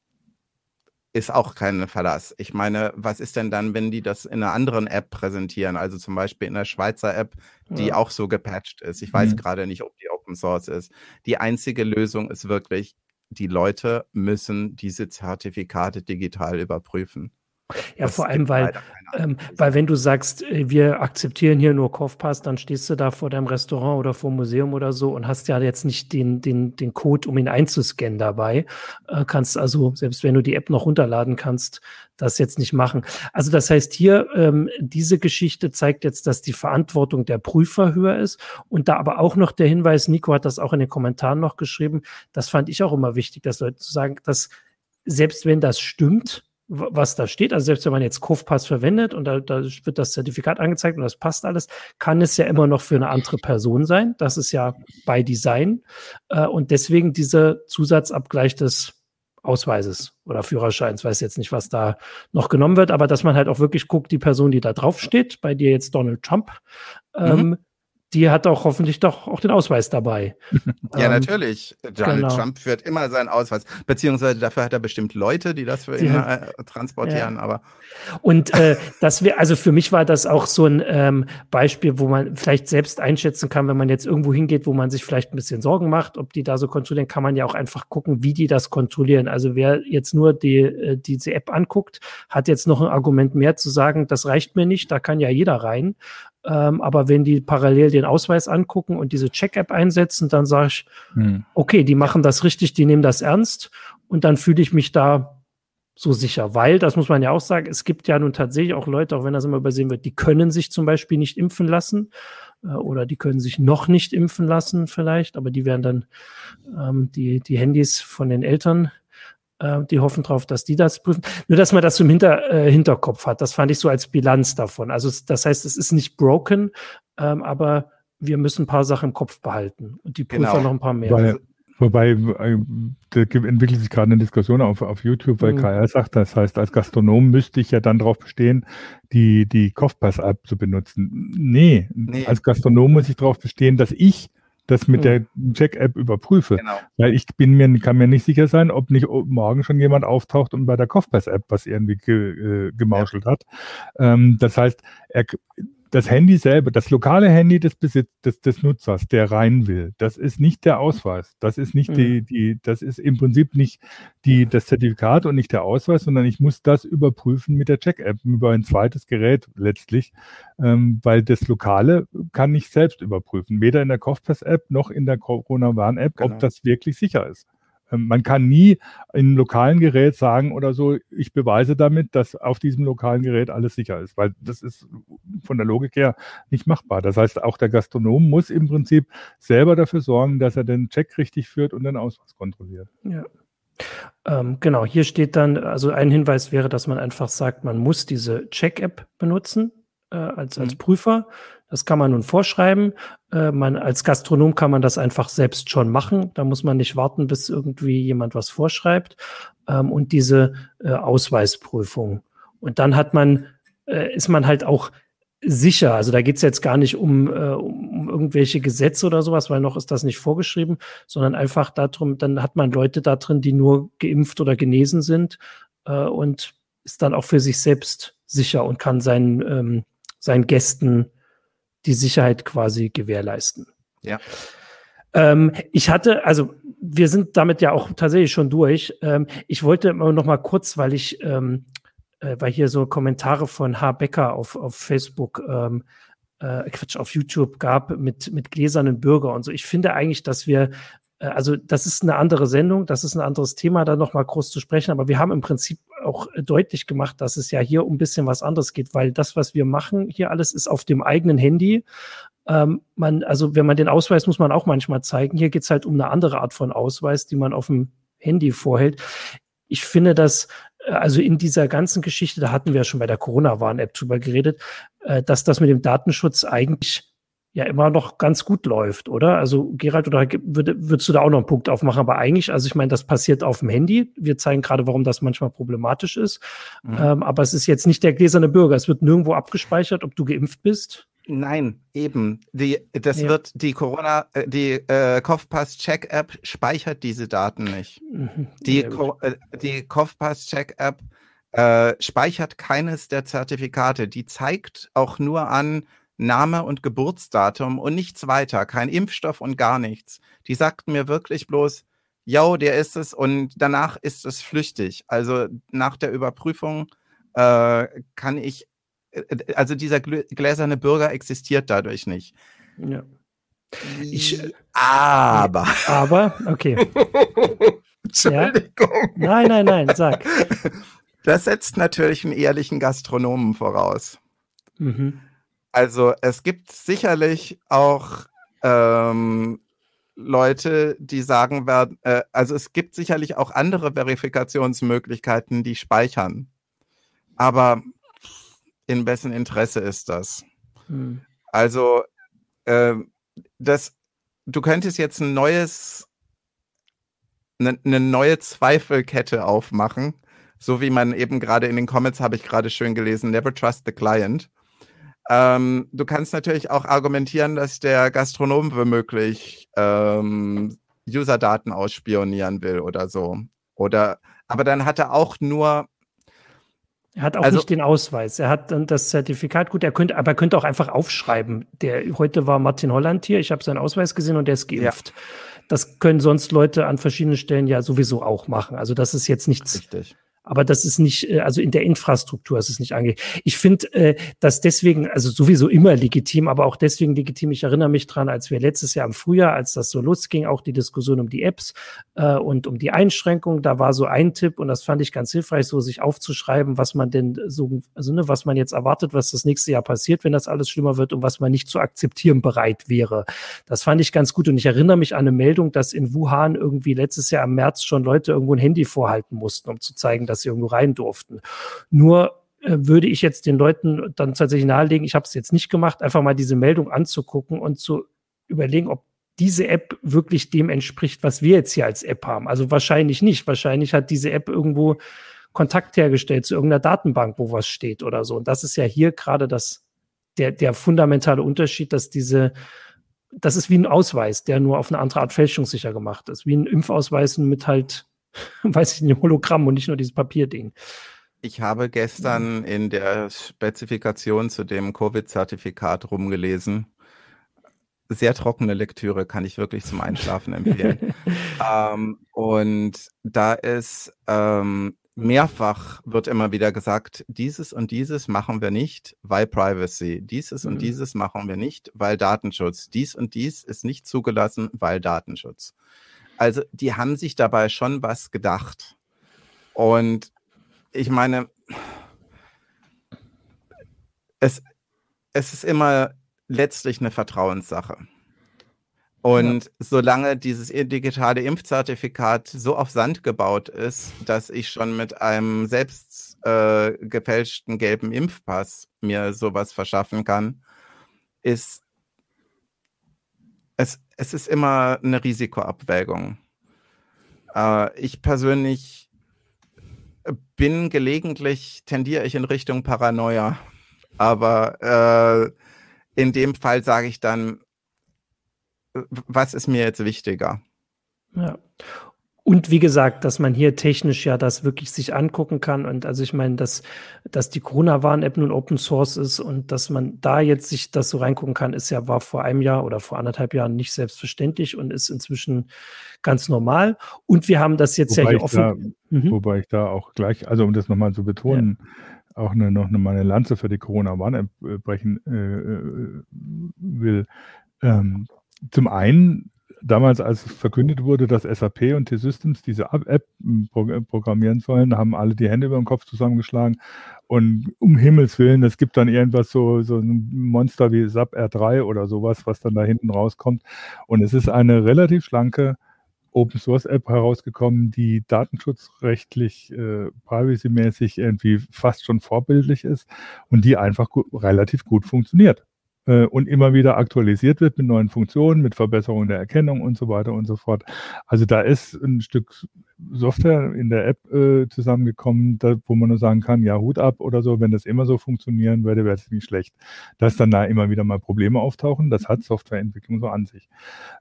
ist auch kein Verlass. Ich meine, was ist denn dann, wenn die das in einer anderen App präsentieren, also zum Beispiel in der Schweizer App, die ja. auch so gepatcht ist? Ich weiß mhm. gerade nicht, ob die Open Source ist. Die einzige Lösung ist wirklich, die Leute müssen diese Zertifikate digital überprüfen. Ja, das vor allem, weil, ähm, weil wenn du sagst, äh, wir akzeptieren hier nur Kopfpass, dann stehst du da vor deinem Restaurant oder vor dem Museum oder so und hast ja jetzt nicht den, den, den Code, um ihn einzuscannen dabei. Äh, kannst also, selbst wenn du die App noch runterladen kannst, das jetzt nicht machen. Also das heißt hier, ähm, diese Geschichte zeigt jetzt, dass die Verantwortung der Prüfer höher ist und da aber auch noch der Hinweis, Nico hat das auch in den Kommentaren noch geschrieben, das fand ich auch immer wichtig, dass Leute zu sagen, dass selbst wenn das stimmt, was da steht. Also selbst wenn man jetzt Kofpass verwendet und da, da, wird das Zertifikat angezeigt und das passt alles, kann es ja immer noch für eine andere Person sein. Das ist ja bei Design. Äh, und deswegen dieser Zusatzabgleich des Ausweises oder Führerscheins, weiß jetzt nicht, was da noch genommen wird, aber dass man halt auch wirklich guckt, die Person, die da drauf steht, bei dir jetzt Donald Trump, ähm, mhm die hat auch hoffentlich doch auch den Ausweis dabei. ja, ähm, natürlich. Donald genau. Trump führt immer seinen Ausweis. Beziehungsweise dafür hat er bestimmt Leute, die das für ihn äh, transportieren. Ja. Aber und äh, das wäre, also für mich war das auch so ein ähm, Beispiel, wo man vielleicht selbst einschätzen kann, wenn man jetzt irgendwo hingeht, wo man sich vielleicht ein bisschen Sorgen macht, ob die da so kontrollieren, kann man ja auch einfach gucken, wie die das kontrollieren. Also wer jetzt nur die, äh, diese App anguckt, hat jetzt noch ein Argument mehr zu sagen, das reicht mir nicht, da kann ja jeder rein. Ähm, aber wenn die parallel den Ausweis angucken und diese Check-App einsetzen, dann sage ich, hm. okay, die machen das richtig, die nehmen das ernst und dann fühle ich mich da so sicher. Weil, das muss man ja auch sagen, es gibt ja nun tatsächlich auch Leute, auch wenn das immer übersehen wird, die können sich zum Beispiel nicht impfen lassen äh, oder die können sich noch nicht impfen lassen vielleicht, aber die werden dann ähm, die, die Handys von den Eltern äh, die hoffen drauf, dass die das prüfen. Nur, dass man das im Hinter, äh, Hinterkopf hat. Das fand ich so als Bilanz davon. Also, das heißt, es ist nicht broken, ähm, aber wir müssen ein paar Sachen im Kopf behalten und die Prüfer genau. noch ein paar mehr. Weil, wobei, äh, da entwickelt sich gerade eine Diskussion auf, auf YouTube, weil mhm. KR sagt, das heißt, als Gastronom müsste ich ja dann darauf bestehen, die, die Kopfpass-App zu benutzen. Nee, nee, als Gastronom muss ich darauf bestehen, dass ich das mit hm. der Check-App überprüfe. Genau. Weil ich bin mir, kann mir nicht sicher sein, ob nicht morgen schon jemand auftaucht und bei der Kopfpass-App was irgendwie ge, äh, gemauschelt ja. hat. Ähm, das heißt, er, das Handy selber, das lokale Handy des Besitz, des, des Nutzers, der rein will, das ist nicht der Ausweis. Das ist nicht mhm. die, die, das ist im Prinzip nicht die, das Zertifikat und nicht der Ausweis, sondern ich muss das überprüfen mit der Check-App über ein zweites Gerät letztlich, ähm, weil das Lokale kann ich selbst überprüfen, weder in der Kopfpass-App noch in der Corona-Warn-App, genau. ob das wirklich sicher ist. Ähm, man kann nie in einem lokalen Gerät sagen oder so, ich beweise damit, dass auf diesem lokalen Gerät alles sicher ist, weil das ist von der Logik her nicht machbar. Das heißt, auch der Gastronom muss im Prinzip selber dafür sorgen, dass er den Check richtig führt und den Ausweis kontrolliert. Ja. Ähm, genau, hier steht dann, also ein Hinweis wäre, dass man einfach sagt, man muss diese Check-App benutzen äh, als, als mhm. Prüfer. Das kann man nun vorschreiben. Äh, man, als Gastronom kann man das einfach selbst schon machen. Da muss man nicht warten, bis irgendwie jemand was vorschreibt. Ähm, und diese äh, Ausweisprüfung. Und dann hat man, äh, ist man halt auch sicher. Also da geht es jetzt gar nicht um, äh, um irgendwelche Gesetze oder sowas, weil noch ist das nicht vorgeschrieben, sondern einfach darum, dann hat man Leute da drin, die nur geimpft oder genesen sind äh, und ist dann auch für sich selbst sicher und kann seinen, ähm, seinen Gästen die Sicherheit quasi gewährleisten. Ja. Ähm, ich hatte, also wir sind damit ja auch tatsächlich schon durch. Ähm, ich wollte noch mal kurz, weil ich, ähm, äh, weil hier so Kommentare von H. Becker auf, auf Facebook, ähm, äh, Quatsch, auf YouTube gab mit, mit gläsernen Bürger und so. Ich finde eigentlich, dass wir äh, also das ist eine andere Sendung, das ist ein anderes Thema, da nochmal groß zu sprechen. Aber wir haben im Prinzip auch deutlich gemacht, dass es ja hier um ein bisschen was anderes geht, weil das, was wir machen, hier alles ist auf dem eigenen Handy. Ähm, man, also wenn man den Ausweis muss man auch manchmal zeigen. Hier geht es halt um eine andere Art von Ausweis, die man auf dem Handy vorhält. Ich finde das, äh, also in dieser ganzen Geschichte, da hatten wir ja schon bei der Corona-Warn-App drüber geredet, äh, dass das mit dem Datenschutz eigentlich ja immer noch ganz gut läuft, oder? Also Gerald, oder würd, würdest du da auch noch einen Punkt aufmachen? Aber eigentlich, also ich meine, das passiert auf dem Handy. Wir zeigen gerade, warum das manchmal problematisch ist. Mhm. Ähm, aber es ist jetzt nicht der gläserne Bürger. Es wird nirgendwo abgespeichert, ob du geimpft bist. Nein, eben. Die, das ja. wird die Corona, äh, die äh, Kopfpass-Check-App speichert diese Daten nicht. Mhm. Die, äh, die Kopfpass-Check-App äh, speichert keines der Zertifikate. Die zeigt auch nur an, Name und Geburtsdatum und nichts weiter, kein Impfstoff und gar nichts. Die sagten mir wirklich bloß, ja, der ist es und danach ist es flüchtig. Also nach der Überprüfung äh, kann ich, äh, also dieser gläserne Bürger existiert dadurch nicht. Ja. Ich, aber. Aber, okay. Entschuldigung. Ja? Nein, nein, nein, sag. Das setzt natürlich einen ehrlichen Gastronomen voraus. Mhm. Also es gibt sicherlich auch ähm, Leute, die sagen werden, äh, also es gibt sicherlich auch andere Verifikationsmöglichkeiten, die speichern. aber in wessen Interesse ist das? Hm. Also, äh, das, du könntest jetzt ein neues, eine ne neue Zweifelkette aufmachen, so wie man eben gerade in den Comments habe ich gerade schön gelesen, never trust the client. Ähm, du kannst natürlich auch argumentieren, dass der Gastronom womöglich ähm, User-Daten ausspionieren will oder so. Oder, aber dann hat er auch nur er hat auch also, nicht den Ausweis. Er hat dann das Zertifikat. Gut, er könnte, aber er könnte auch einfach aufschreiben. Der heute war Martin Holland hier. Ich habe seinen Ausweis gesehen und der ist geimpft. Ja. Das können sonst Leute an verschiedenen Stellen ja sowieso auch machen. Also das ist jetzt nichts. Richtig aber das ist nicht, äh, also in der Infrastruktur ist es nicht ange. Ich finde äh, das deswegen, also sowieso immer legitim, aber auch deswegen legitim. Ich erinnere mich dran, als wir letztes Jahr im Frühjahr, als das so losging, auch die Diskussion um die Apps äh, und um die Einschränkung, da war so ein Tipp und das fand ich ganz hilfreich, so sich aufzuschreiben, was man denn so, also ne, was man jetzt erwartet, was das nächste Jahr passiert, wenn das alles schlimmer wird und was man nicht zu akzeptieren bereit wäre. Das fand ich ganz gut und ich erinnere mich an eine Meldung, dass in Wuhan irgendwie letztes Jahr im März schon Leute irgendwo ein Handy vorhalten mussten, um zu zeigen, dass sie irgendwo rein durften. Nur äh, würde ich jetzt den Leuten dann tatsächlich nahelegen, ich habe es jetzt nicht gemacht, einfach mal diese Meldung anzugucken und zu überlegen, ob diese App wirklich dem entspricht, was wir jetzt hier als App haben. Also wahrscheinlich nicht. Wahrscheinlich hat diese App irgendwo Kontakt hergestellt zu irgendeiner Datenbank, wo was steht oder so. Und das ist ja hier gerade das, der, der fundamentale Unterschied, dass diese, das ist wie ein Ausweis, der nur auf eine andere Art fälschungssicher gemacht ist. Wie ein Impfausweis mit halt weiß ich nicht, Hologramm und nicht nur dieses Papierding. Ich habe gestern in der Spezifikation zu dem Covid-Zertifikat rumgelesen. Sehr trockene Lektüre kann ich wirklich zum Einschlafen empfehlen. ähm, und da ist ähm, mehrfach wird immer wieder gesagt, dieses und dieses machen wir nicht, weil Privacy. Dieses mhm. und dieses machen wir nicht, weil Datenschutz. Dies und dies ist nicht zugelassen, weil Datenschutz. Also die haben sich dabei schon was gedacht. Und ich meine, es, es ist immer letztlich eine Vertrauenssache. Und ja. solange dieses digitale Impfzertifikat so auf Sand gebaut ist, dass ich schon mit einem selbst äh, gefälschten gelben Impfpass mir sowas verschaffen kann, ist es, es ist immer eine Risikoabwägung. Äh, ich persönlich bin gelegentlich, tendiere ich in Richtung Paranoia. Aber äh, in dem Fall sage ich dann, was ist mir jetzt wichtiger? Ja. Und wie gesagt, dass man hier technisch ja das wirklich sich angucken kann. Und also ich meine, dass, dass die Corona-Warn-App nun Open Source ist und dass man da jetzt sich das so reingucken kann, ist ja, war vor einem Jahr oder vor anderthalb Jahren nicht selbstverständlich und ist inzwischen ganz normal. Und wir haben das jetzt wobei ja hier offen. Da, mhm. Wobei ich da auch gleich, also um das nochmal zu betonen, ja. auch eine, noch eine, meine Lanze für die Corona-Warn-App äh, brechen äh, äh, will. Ähm, zum einen damals, als verkündet wurde, dass SAP und T-Systems diese App programmieren sollen, haben alle die Hände über den Kopf zusammengeschlagen. Und um Himmels Willen, es gibt dann irgendwas so, so ein Monster wie SAP R3 oder sowas, was dann da hinten rauskommt. Und es ist eine relativ schlanke Open Source App herausgekommen, die datenschutzrechtlich, äh, privacy-mäßig irgendwie fast schon vorbildlich ist und die einfach gut, relativ gut funktioniert äh, und immer wieder aktualisiert wird mit neuen Funktionen, mit Verbesserungen der Erkennung und so weiter und so fort. Also da ist ein Stück Software in der App äh, zusammengekommen, da, wo man nur sagen kann, ja, Hut ab oder so, wenn das immer so funktionieren würde, wäre es nicht schlecht. Dass dann da immer wieder mal Probleme auftauchen, das hat Softwareentwicklung so an sich.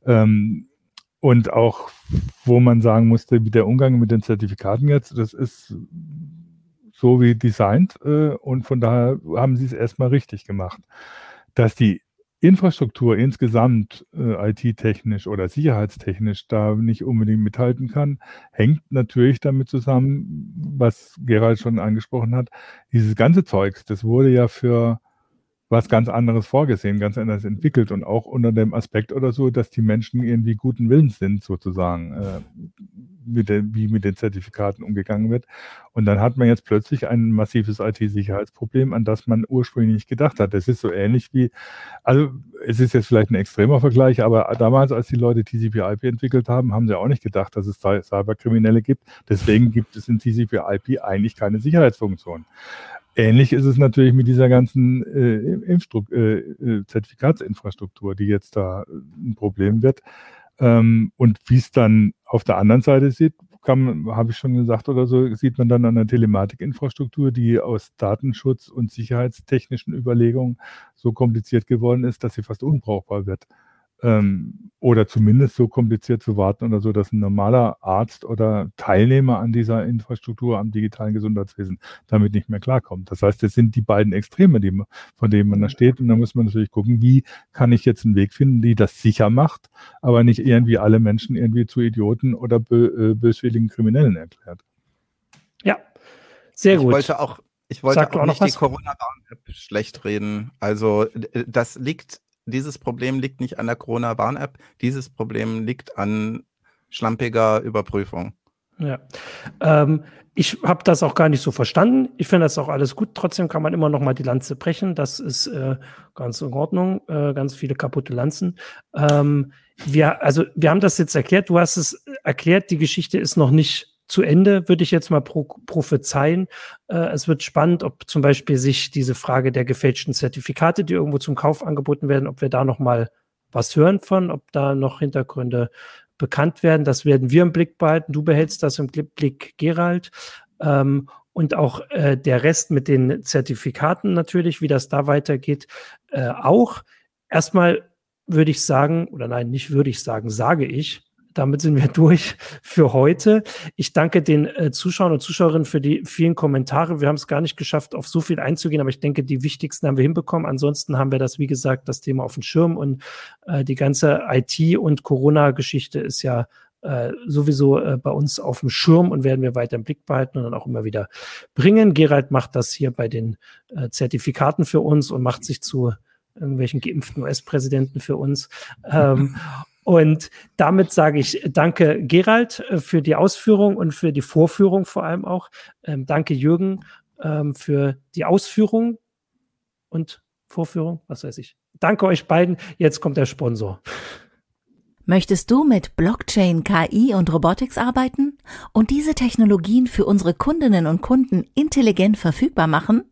Ähm, und auch, wo man sagen musste, wie der Umgang mit den Zertifikaten jetzt, das ist so wie designt äh, und von daher haben sie es erstmal richtig gemacht dass die Infrastruktur insgesamt äh, IT-technisch oder sicherheitstechnisch da nicht unbedingt mithalten kann, hängt natürlich damit zusammen, was Gerald schon angesprochen hat. Dieses ganze Zeugs, das wurde ja für was ganz anderes vorgesehen, ganz anders entwickelt und auch unter dem Aspekt oder so, dass die Menschen irgendwie guten Willens sind, sozusagen, äh, mit der, wie mit den Zertifikaten umgegangen wird. Und dann hat man jetzt plötzlich ein massives IT-Sicherheitsproblem, an das man ursprünglich nicht gedacht hat. Das ist so ähnlich wie, also es ist jetzt vielleicht ein extremer Vergleich, aber damals, als die Leute TCP/IP entwickelt haben, haben sie auch nicht gedacht, dass es Cyberkriminelle gibt. Deswegen gibt es in TCP/IP eigentlich keine Sicherheitsfunktion. Ähnlich ist es natürlich mit dieser ganzen äh, Impfstru äh, äh, Zertifikatsinfrastruktur, die jetzt da ein Problem wird. Ähm, und wie es dann auf der anderen Seite sieht, habe ich schon gesagt oder so, sieht man dann an der Telematikinfrastruktur, die aus Datenschutz und sicherheitstechnischen Überlegungen so kompliziert geworden ist, dass sie fast unbrauchbar wird ähm, oder zumindest so kompliziert zu warten oder so, dass ein normaler Arzt oder Teilnehmer an dieser Infrastruktur am digitalen Gesundheitswesen damit nicht mehr klarkommt. Das heißt, es sind die beiden Extreme, die, von denen man da steht. Und da muss man natürlich gucken, wie kann ich jetzt einen Weg finden, die das sicher macht, aber nicht irgendwie alle Menschen irgendwie zu Idioten oder bö äh, böswilligen Kriminellen erklärt. Ja, sehr gut. Ich wollte auch, ich wollte auch, auch nicht die Corona-Warn-App schlecht reden. Also das liegt dieses Problem liegt nicht an der Corona-Warn-App, dieses Problem liegt an schlampiger Überprüfung. Ja. Ähm, ich habe das auch gar nicht so verstanden. Ich finde das auch alles gut. Trotzdem kann man immer noch mal die Lanze brechen. Das ist äh, ganz in Ordnung. Äh, ganz viele kaputte Lanzen. Ähm, wir, also, wir haben das jetzt erklärt. Du hast es erklärt. Die Geschichte ist noch nicht zu Ende, würde ich jetzt mal pro prophezeien. Äh, es wird spannend, ob zum Beispiel sich diese Frage der gefälschten Zertifikate, die irgendwo zum Kauf angeboten werden, ob wir da noch mal was hören von, ob da noch Hintergründe bekannt werden. Das werden wir im Blick behalten. Du behältst das im Blick, Gerald. Ähm, und auch äh, der Rest mit den Zertifikaten natürlich, wie das da weitergeht, äh, auch. Erstmal würde ich sagen, oder nein, nicht würde ich sagen, sage ich, damit sind wir durch für heute. Ich danke den äh, Zuschauern und Zuschauerinnen für die vielen Kommentare. Wir haben es gar nicht geschafft, auf so viel einzugehen, aber ich denke, die wichtigsten haben wir hinbekommen. Ansonsten haben wir das, wie gesagt, das Thema auf dem Schirm und äh, die ganze IT- und Corona-Geschichte ist ja äh, sowieso äh, bei uns auf dem Schirm und werden wir weiter im Blick behalten und dann auch immer wieder bringen. Gerald macht das hier bei den äh, Zertifikaten für uns und macht sich zu irgendwelchen geimpften US-Präsidenten für uns. Ähm, und damit sage ich danke Gerald äh, für die Ausführung und für die Vorführung vor allem auch. Ähm, danke Jürgen ähm, für die Ausführung und Vorführung, was weiß ich. Danke euch beiden. Jetzt kommt der Sponsor. Möchtest du mit Blockchain, KI und Robotics arbeiten und diese Technologien für unsere Kundinnen und Kunden intelligent verfügbar machen?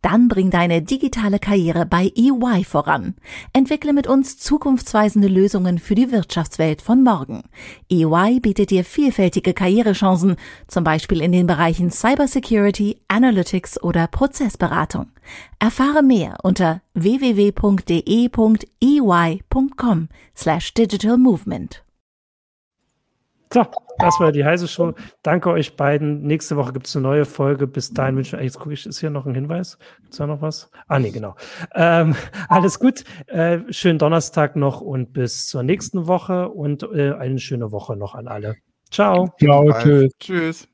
Dann bring deine digitale Karriere bei EY voran. Entwickle mit uns zukunftsweisende Lösungen für die Wirtschaftswelt von morgen. EY bietet dir vielfältige Karrierechancen, zum Beispiel in den Bereichen Cybersecurity, Analytics oder Prozessberatung. Erfahre mehr unter www.de.ey.com slash digital movement. So, das war die heiße Show. Danke euch beiden. Nächste Woche gibt es eine neue Folge. Bis dahin wünsche ich, jetzt gucke ich, ist hier noch ein Hinweis? Gibt es da noch was? Ah, nee, genau. Ähm, alles gut. Äh, schönen Donnerstag noch und bis zur nächsten Woche und äh, eine schöne Woche noch an alle. Ciao. Ciao, tschüss. Tschüss.